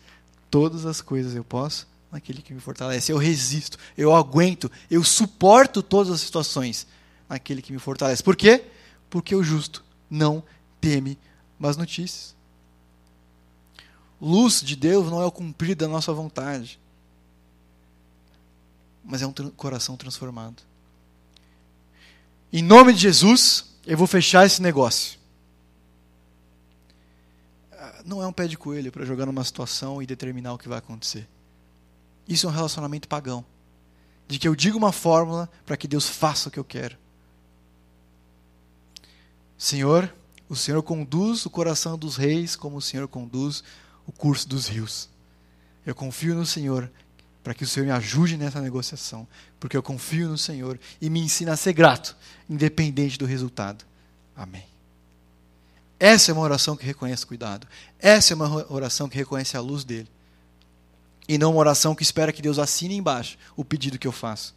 Todas as coisas eu posso naquele que me fortalece. Eu resisto, eu aguento, eu suporto todas as situações naquele que me fortalece. Por quê? Porque o justo não teme más notícias. Luz de Deus não é o cumprir da nossa vontade, mas é um coração transformado. Em nome de Jesus, eu vou fechar esse negócio. Ah, não é um pé de coelho para jogar numa situação e determinar o que vai acontecer. Isso é um relacionamento pagão. De que eu digo uma fórmula para que Deus faça o que eu quero. Senhor, o Senhor conduz o coração dos reis como o Senhor conduz o curso dos rios. Eu confio no Senhor para que o Senhor me ajude nessa negociação, porque eu confio no Senhor e me ensina a ser grato, independente do resultado. Amém. Essa é uma oração que reconhece cuidado. Essa é uma oração que reconhece a luz dele. E não uma oração que espera que Deus assine embaixo o pedido que eu faço.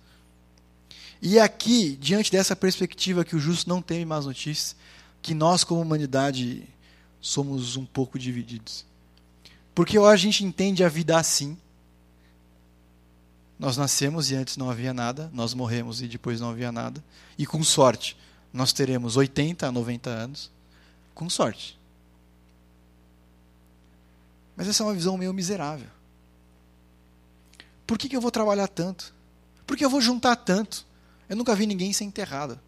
E é aqui, diante dessa perspectiva que o justo não teme más notícias, que nós, como humanidade, somos um pouco divididos. Porque ou a gente entende a vida assim, nós nascemos e antes não havia nada, nós morremos e depois não havia nada. E com sorte, nós teremos 80 a 90 anos. Com sorte. Mas essa é uma visão meio miserável. Por que, que eu vou trabalhar tanto? Por que eu vou juntar tanto? Eu nunca vi ninguém ser enterrado,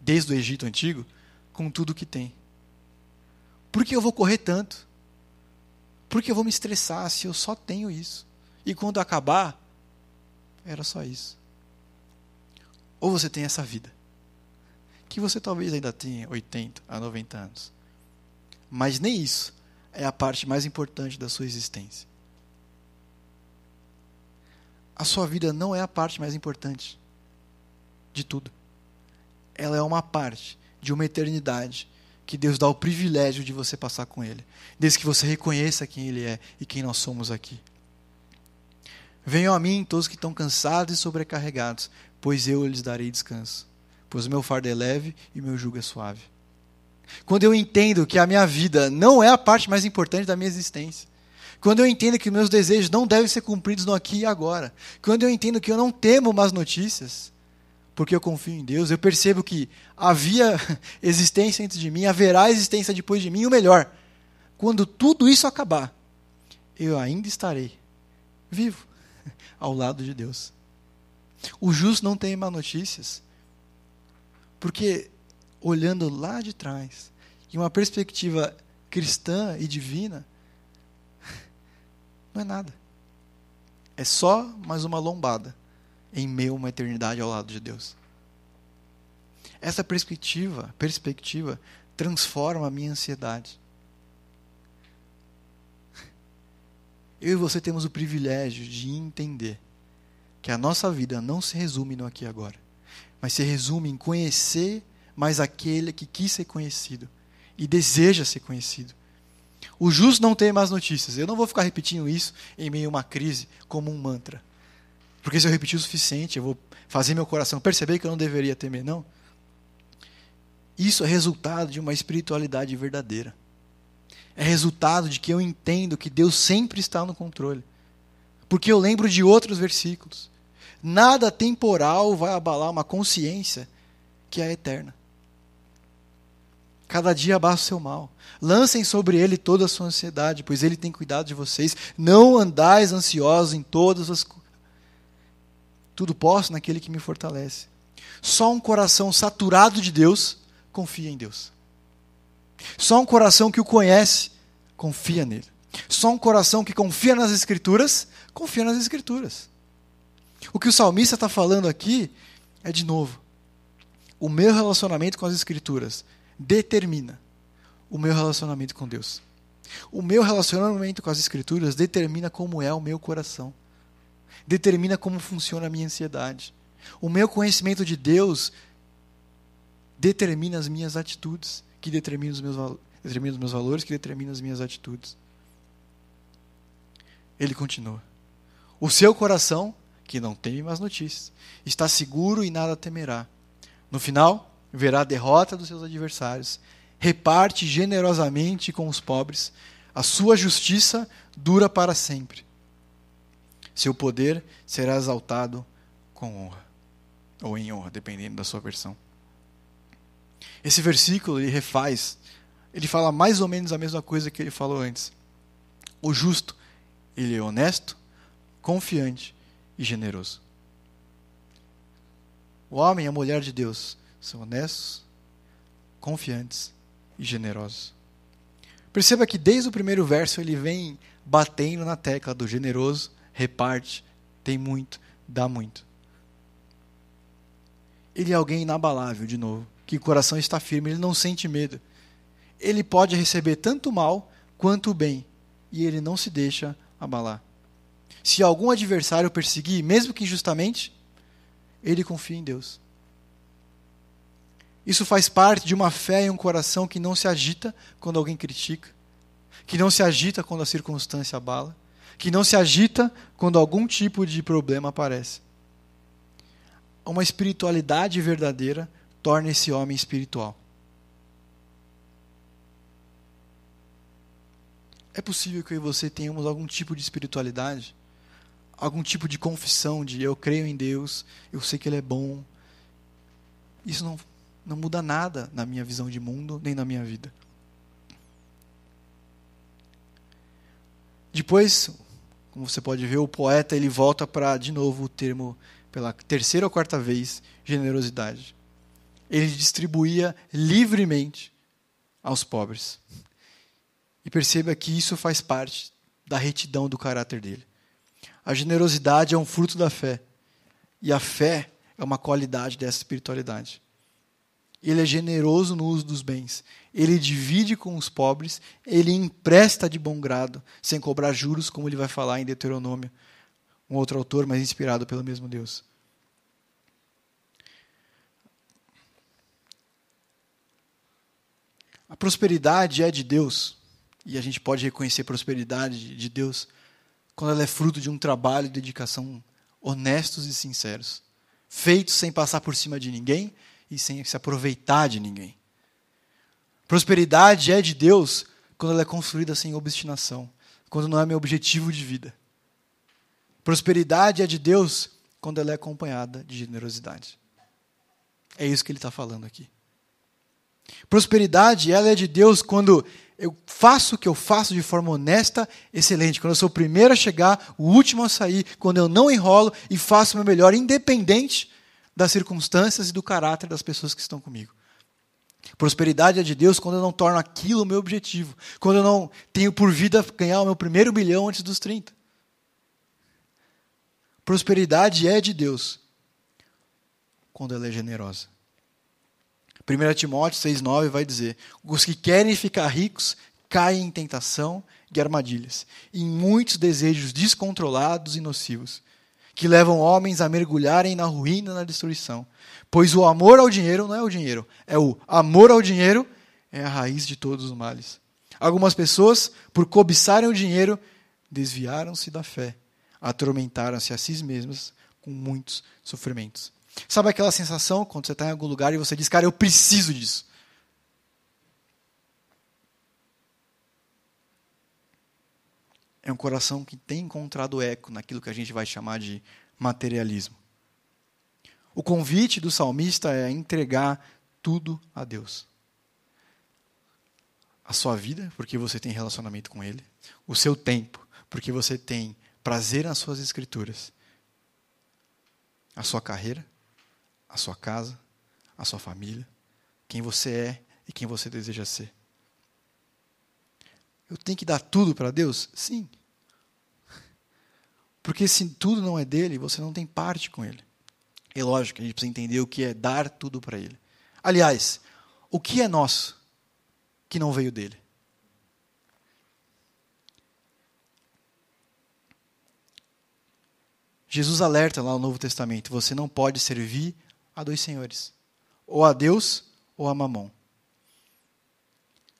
desde o Egito Antigo, com tudo que tem. Por que eu vou correr tanto? Por que eu vou me estressar se eu só tenho isso? E quando acabar, era só isso. Ou você tem essa vida, que você talvez ainda tenha 80 a 90 anos. Mas nem isso é a parte mais importante da sua existência. A sua vida não é a parte mais importante de tudo. Ela é uma parte de uma eternidade que Deus dá o privilégio de você passar com Ele, desde que você reconheça quem Ele é e quem nós somos aqui. Venham a mim todos que estão cansados e sobrecarregados, pois eu lhes darei descanso. Pois o meu fardo é leve e meu jugo é suave. Quando eu entendo que a minha vida não é a parte mais importante da minha existência, quando eu entendo que meus desejos não devem ser cumpridos no aqui e agora, quando eu entendo que eu não temo más notícias, porque eu confio em Deus, eu percebo que havia existência antes de mim, haverá existência depois de mim, e o melhor, quando tudo isso acabar, eu ainda estarei vivo ao lado de Deus. O justo não tem má notícias, porque olhando lá de trás, em uma perspectiva cristã e divina, não é nada. É só mais uma lombada em meio a uma eternidade ao lado de Deus. Essa perspectiva, perspectiva transforma a minha ansiedade. Eu e você temos o privilégio de entender que a nossa vida não se resume no aqui e agora, mas se resume em conhecer mais aquele que quis ser conhecido e deseja ser conhecido. O justo não tem más notícias. Eu não vou ficar repetindo isso em meio a uma crise como um mantra. Porque se eu repetir o suficiente, eu vou fazer meu coração perceber que eu não deveria temer, não. Isso é resultado de uma espiritualidade verdadeira é resultado de que eu entendo que Deus sempre está no controle. Porque eu lembro de outros versículos. Nada temporal vai abalar uma consciência que é eterna. Cada dia abaixa o seu mal. Lancem sobre ele toda a sua ansiedade, pois ele tem cuidado de vocês. Não andais ansiosos em todas as tudo posso naquele que me fortalece. Só um coração saturado de Deus confia em Deus. Só um coração que o conhece confia nele. Só um coração que confia nas Escrituras confia nas Escrituras. O que o salmista está falando aqui é, de novo, o meu relacionamento com as Escrituras determina o meu relacionamento com Deus. O meu relacionamento com as Escrituras determina como é o meu coração, determina como funciona a minha ansiedade. O meu conhecimento de Deus determina as minhas atitudes, que determina os meus, determina os meus valores, que determina as minhas atitudes. Ele continua. O seu coração, que não teme mais notícias, está seguro e nada temerá. No final, verá a derrota dos seus adversários, reparte generosamente com os pobres, a sua justiça dura para sempre. Seu poder será exaltado com honra, ou em honra, dependendo da sua versão. Esse versículo ele refaz, ele fala mais ou menos a mesma coisa que ele falou antes. O justo, ele é honesto, confiante e generoso. O homem e a mulher de Deus são honestos, confiantes e generosos. Perceba que desde o primeiro verso ele vem batendo na tecla do generoso, reparte, tem muito, dá muito. Ele é alguém inabalável, de novo, que o coração está firme, ele não sente medo. Ele pode receber tanto o mal quanto o bem, e ele não se deixa abalar. Se algum adversário perseguir, mesmo que injustamente, ele confia em Deus. Isso faz parte de uma fé e um coração que não se agita quando alguém critica, que não se agita quando a circunstância abala, que não se agita quando algum tipo de problema aparece. Uma espiritualidade verdadeira torna esse homem espiritual. É possível que eu e você tenhamos algum tipo de espiritualidade, algum tipo de confissão de eu creio em Deus, eu sei que Ele é bom. Isso não, não muda nada na minha visão de mundo, nem na minha vida. Depois, como você pode ver, o poeta ele volta para, de novo, o termo, pela terceira ou quarta vez, generosidade. Ele distribuía livremente aos pobres. E perceba que isso faz parte da retidão do caráter dele. A generosidade é um fruto da fé. E a fé é uma qualidade dessa espiritualidade. Ele é generoso no uso dos bens. Ele divide com os pobres, ele empresta de bom grado, sem cobrar juros, como ele vai falar em Deuteronômio, um outro autor, mas inspirado pelo mesmo Deus. A prosperidade é de Deus, e a gente pode reconhecer prosperidade de Deus quando ela é fruto de um trabalho e dedicação honestos e sinceros, feitos sem passar por cima de ninguém e sem se aproveitar de ninguém. Prosperidade é de Deus quando ela é construída sem obstinação, quando não é meu objetivo de vida. Prosperidade é de Deus quando ela é acompanhada de generosidade. É isso que ele está falando aqui. Prosperidade, ela é de Deus quando eu faço o que eu faço de forma honesta, excelente. Quando eu sou o primeiro a chegar, o último a sair, quando eu não enrolo e faço o meu melhor, independente das circunstâncias e do caráter das pessoas que estão comigo. Prosperidade é de Deus quando eu não torno aquilo o meu objetivo. Quando eu não tenho por vida ganhar o meu primeiro bilhão antes dos 30. Prosperidade é de Deus quando ela é generosa. 1 Timóteo 6,9 vai dizer: Os que querem ficar ricos caem em tentação e armadilhas, em muitos desejos descontrolados e nocivos, que levam homens a mergulharem na ruína na destruição. Pois o amor ao dinheiro não é o dinheiro, é o amor ao dinheiro é a raiz de todos os males. Algumas pessoas, por cobiçarem o dinheiro, desviaram-se da fé, atormentaram-se a si mesmas com muitos sofrimentos. Sabe aquela sensação quando você está em algum lugar e você diz, cara, eu preciso disso? É um coração que tem encontrado eco naquilo que a gente vai chamar de materialismo. O convite do salmista é entregar tudo a Deus. A sua vida, porque você tem relacionamento com Ele. O seu tempo, porque você tem prazer nas suas escrituras. A sua carreira, a sua casa, a sua família, quem você é e quem você deseja ser. Eu tenho que dar tudo para Deus? Sim. Porque se tudo não é dele, você não tem parte com ele. É lógico, a gente precisa entender o que é dar tudo para ele. Aliás, o que é nosso que não veio dele? Jesus alerta lá no Novo Testamento: você não pode servir a dois senhores, ou a Deus ou a mamon?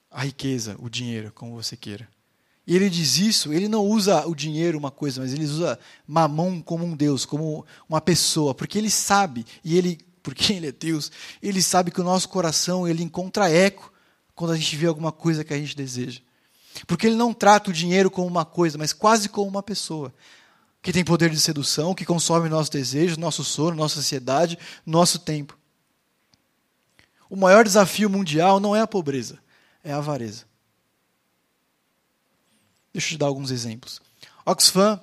A riqueza, o dinheiro, como você queira. E ele diz isso, ele não usa o dinheiro uma coisa, mas ele usa mamon como um Deus, como uma pessoa, porque ele sabe, e ele, porque ele é Deus, ele sabe que o nosso coração ele encontra eco quando a gente vê alguma coisa que a gente deseja. Porque ele não trata o dinheiro como uma coisa, mas quase como uma pessoa que tem poder de sedução, que consome nossos desejos, nosso sono, nossa ansiedade, nosso tempo. O maior desafio mundial não é a pobreza, é a avareza. Deixa eu te dar alguns exemplos. Oxfam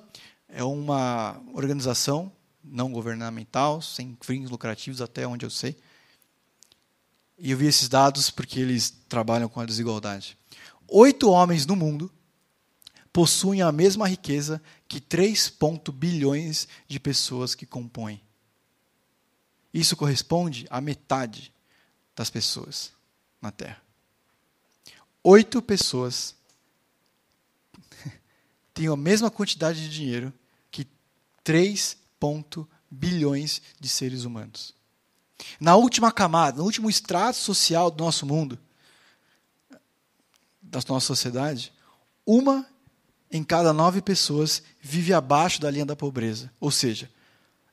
é uma organização não governamental, sem fins lucrativos, até onde eu sei. E eu vi esses dados porque eles trabalham com a desigualdade. Oito homens no mundo possuem a mesma riqueza que 3 bilhões de pessoas que compõem. Isso corresponde à metade das pessoas na Terra. Oito pessoas têm a mesma quantidade de dinheiro que 3 bilhões de seres humanos. Na última camada, no último estrato social do nosso mundo, da nossa sociedade, uma em cada nove pessoas vive abaixo da linha da pobreza, ou seja,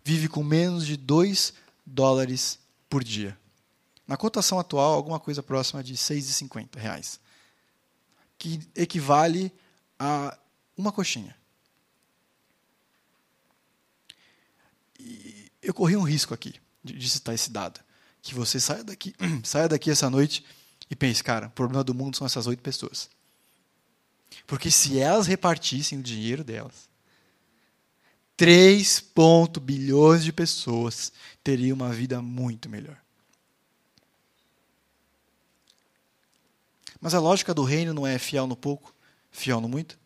vive com menos de 2 dólares por dia. Na cotação atual, alguma coisa próxima de 6,50 reais, que equivale a uma coxinha. E eu corri um risco aqui de, de citar esse dado, que você saia daqui, saia daqui essa noite e pense, cara, o problema do mundo são essas oito pessoas. Porque se elas repartissem o dinheiro delas, 3 ponto bilhões de pessoas teriam uma vida muito melhor. Mas a lógica do reino não é fiel no pouco, fiel no muito?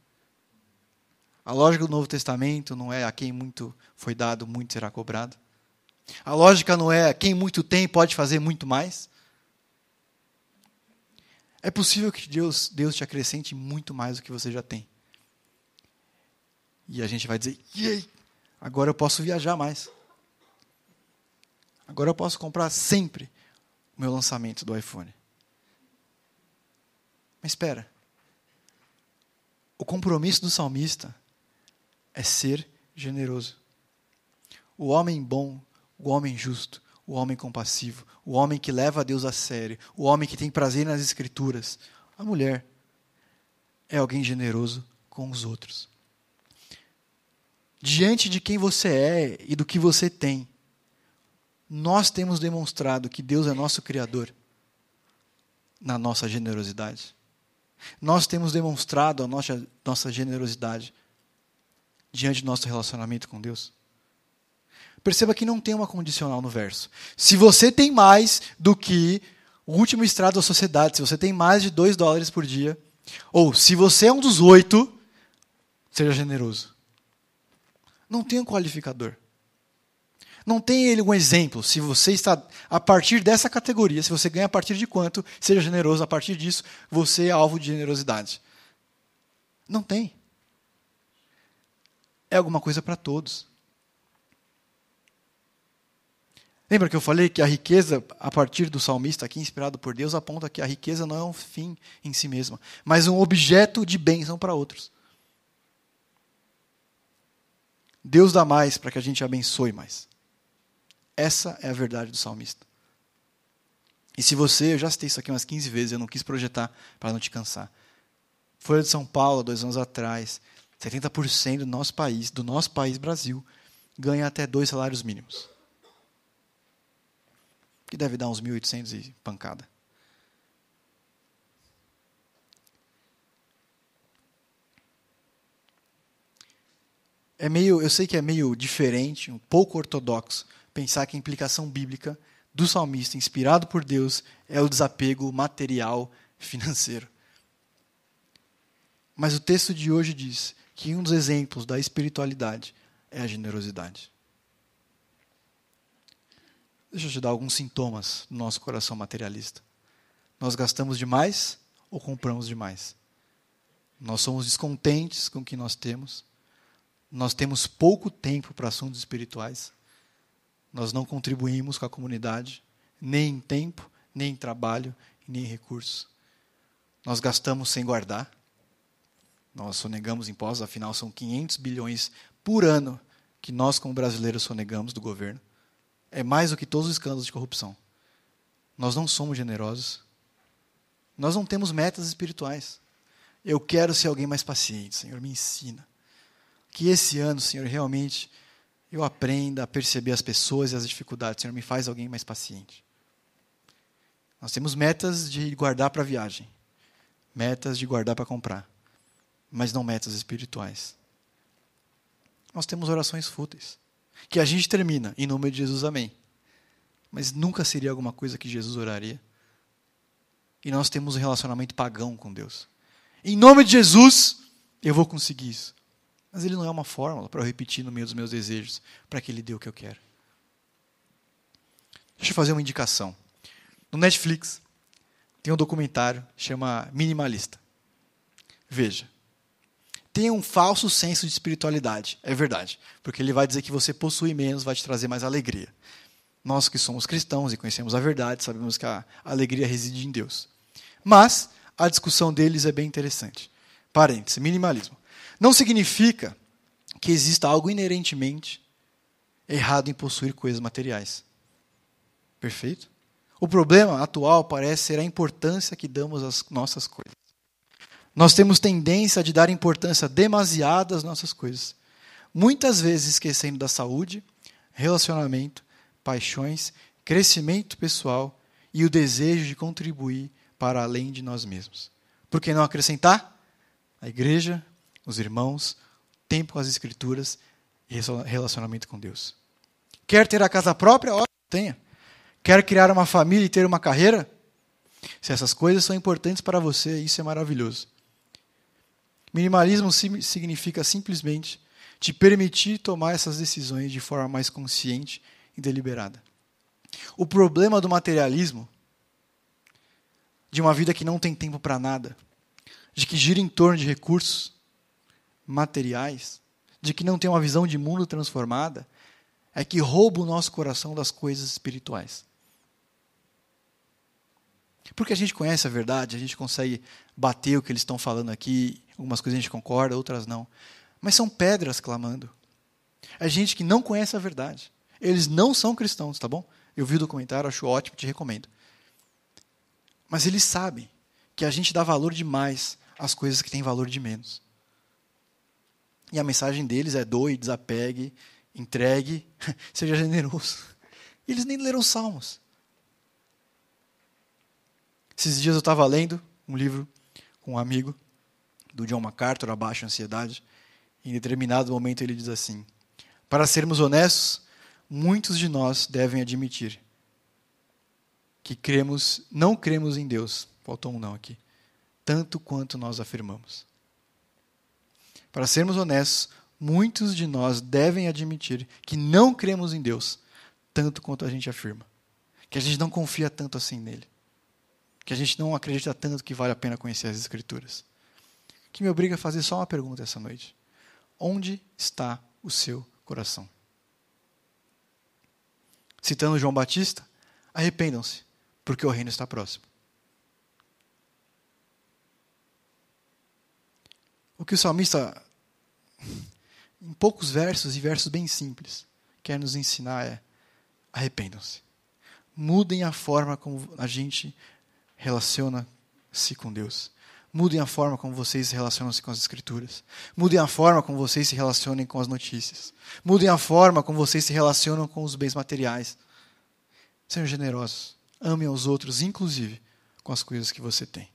A lógica do Novo Testamento não é a quem muito foi dado, muito será cobrado? A lógica não é quem muito tem pode fazer muito mais? É possível que Deus, Deus te acrescente muito mais do que você já tem. E a gente vai dizer: Yay, agora eu posso viajar mais. Agora eu posso comprar sempre o meu lançamento do iPhone. Mas espera. O compromisso do salmista é ser generoso. O homem bom, o homem justo, o homem compassivo, o homem que leva a Deus a sério, o homem que tem prazer nas Escrituras. A mulher é alguém generoso com os outros. Diante de quem você é e do que você tem, nós temos demonstrado que Deus é nosso Criador na nossa generosidade. Nós temos demonstrado a nossa, nossa generosidade diante do nosso relacionamento com Deus. Perceba que não tem uma condicional no verso. Se você tem mais do que o último estrado da sociedade, se você tem mais de 2 dólares por dia, ou se você é um dos oito, seja generoso. Não tem um qualificador. Não tem ele um exemplo. Se você está a partir dessa categoria, se você ganha a partir de quanto, seja generoso. A partir disso, você é alvo de generosidade. Não tem. É alguma coisa para todos. Lembra que eu falei que a riqueza, a partir do salmista aqui, inspirado por Deus, aponta que a riqueza não é um fim em si mesma, mas um objeto de bênção para outros. Deus dá mais para que a gente abençoe mais. Essa é a verdade do salmista. E se você, eu já citei isso aqui umas 15 vezes, eu não quis projetar para não te cansar. Folha de São Paulo, dois anos atrás, 70% do nosso país, do nosso país Brasil, ganha até dois salários mínimos que deve dar uns 1.800 e pancada. É meio, eu sei que é meio diferente, um pouco ortodoxo, pensar que a implicação bíblica do salmista, inspirado por Deus, é o desapego material financeiro. Mas o texto de hoje diz que um dos exemplos da espiritualidade é a generosidade. Deixa eu te dar alguns sintomas do nosso coração materialista. Nós gastamos demais ou compramos demais? Nós somos descontentes com o que nós temos. Nós temos pouco tempo para assuntos espirituais. Nós não contribuímos com a comunidade, nem em tempo, nem em trabalho, nem em recursos. Nós gastamos sem guardar. Nós sonegamos impostos, afinal são 500 bilhões por ano que nós, como brasileiros, sonegamos do governo. É mais do que todos os escândalos de corrupção. Nós não somos generosos. Nós não temos metas espirituais. Eu quero ser alguém mais paciente, Senhor, me ensina. Que esse ano, Senhor, realmente eu aprenda a perceber as pessoas e as dificuldades. Senhor, me faz alguém mais paciente. Nós temos metas de guardar para a viagem, metas de guardar para comprar, mas não metas espirituais. Nós temos orações fúteis, que a gente termina, em nome de Jesus, amém. Mas nunca seria alguma coisa que Jesus oraria. E nós temos um relacionamento pagão com Deus. Em nome de Jesus, eu vou conseguir isso. Mas ele não é uma fórmula para eu repetir no meio dos meus desejos, para que ele dê o que eu quero. Deixa eu fazer uma indicação. No Netflix tem um documentário chama Minimalista. Veja. Tem um falso senso de espiritualidade, é verdade, porque ele vai dizer que você possui menos vai te trazer mais alegria. Nós que somos cristãos e conhecemos a verdade, sabemos que a alegria reside em Deus. Mas a discussão deles é bem interessante. Parênteses, minimalismo. Não significa que exista algo inerentemente errado em possuir coisas materiais. Perfeito? O problema atual parece ser a importância que damos às nossas coisas. Nós temos tendência de dar importância demasiada às nossas coisas. Muitas vezes esquecendo da saúde, relacionamento, paixões, crescimento pessoal e o desejo de contribuir para além de nós mesmos. Por que não acrescentar? A igreja, os irmãos, tempo com as escrituras e relacionamento com Deus. Quer ter a casa própria? Ótimo, tenha. Quer criar uma família e ter uma carreira? Se essas coisas são importantes para você, isso é maravilhoso. Minimalismo significa simplesmente te permitir tomar essas decisões de forma mais consciente e deliberada. O problema do materialismo, de uma vida que não tem tempo para nada, de que gira em torno de recursos materiais, de que não tem uma visão de mundo transformada, é que rouba o nosso coração das coisas espirituais. Porque a gente conhece a verdade, a gente consegue bater o que eles estão falando aqui, algumas coisas a gente concorda, outras não. Mas são pedras clamando. É gente que não conhece a verdade. Eles não são cristãos, tá bom? Eu vi o documentário, acho ótimo, te recomendo. Mas eles sabem que a gente dá valor demais às coisas que têm valor de menos. E a mensagem deles é doe, desapegue, entregue, seja generoso. Eles nem leram salmos. Esses dias eu estava lendo um livro com um amigo do John MacArthur, Abaixo Ansiedade. Em determinado momento ele diz assim: Para sermos honestos, muitos de nós devem admitir que cremos, não cremos em Deus, faltou um não aqui, tanto quanto nós afirmamos. Para sermos honestos, muitos de nós devem admitir que não cremos em Deus, tanto quanto a gente afirma. Que a gente não confia tanto assim nele. Que a gente não acredita tanto que vale a pena conhecer as Escrituras. Que me obriga a fazer só uma pergunta essa noite: Onde está o seu coração? Citando João Batista, arrependam-se, porque o reino está próximo. O que o salmista, em poucos versos e versos bem simples, quer nos ensinar é: arrependam-se. Mudem a forma como a gente relaciona-se com Deus. Mudem a forma como vocês se relacionam-se com as Escrituras. Mudem a forma como vocês se relacionem com as notícias. Mudem a forma como vocês se relacionam com os bens materiais. Sejam generosos. Amem aos outros, inclusive com as coisas que você tem.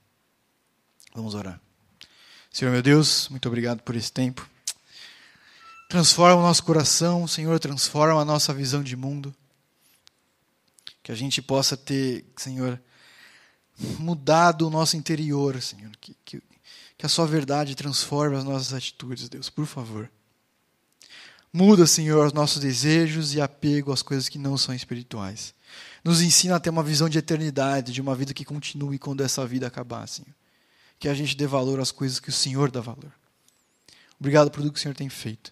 Vamos orar. Senhor meu Deus, muito obrigado por esse tempo. Transforma o nosso coração, Senhor, transforma a nossa visão de mundo. Que a gente possa ter, Senhor, mudado o nosso interior, Senhor. Que, que, que a Sua verdade transforme as nossas atitudes, Deus, por favor. Muda, Senhor, os nossos desejos e apego às coisas que não são espirituais. Nos ensina a ter uma visão de eternidade, de uma vida que continue quando essa vida acabar, Senhor. Que a gente dê valor às coisas que o Senhor dá valor. Obrigado por tudo que o Senhor tem feito.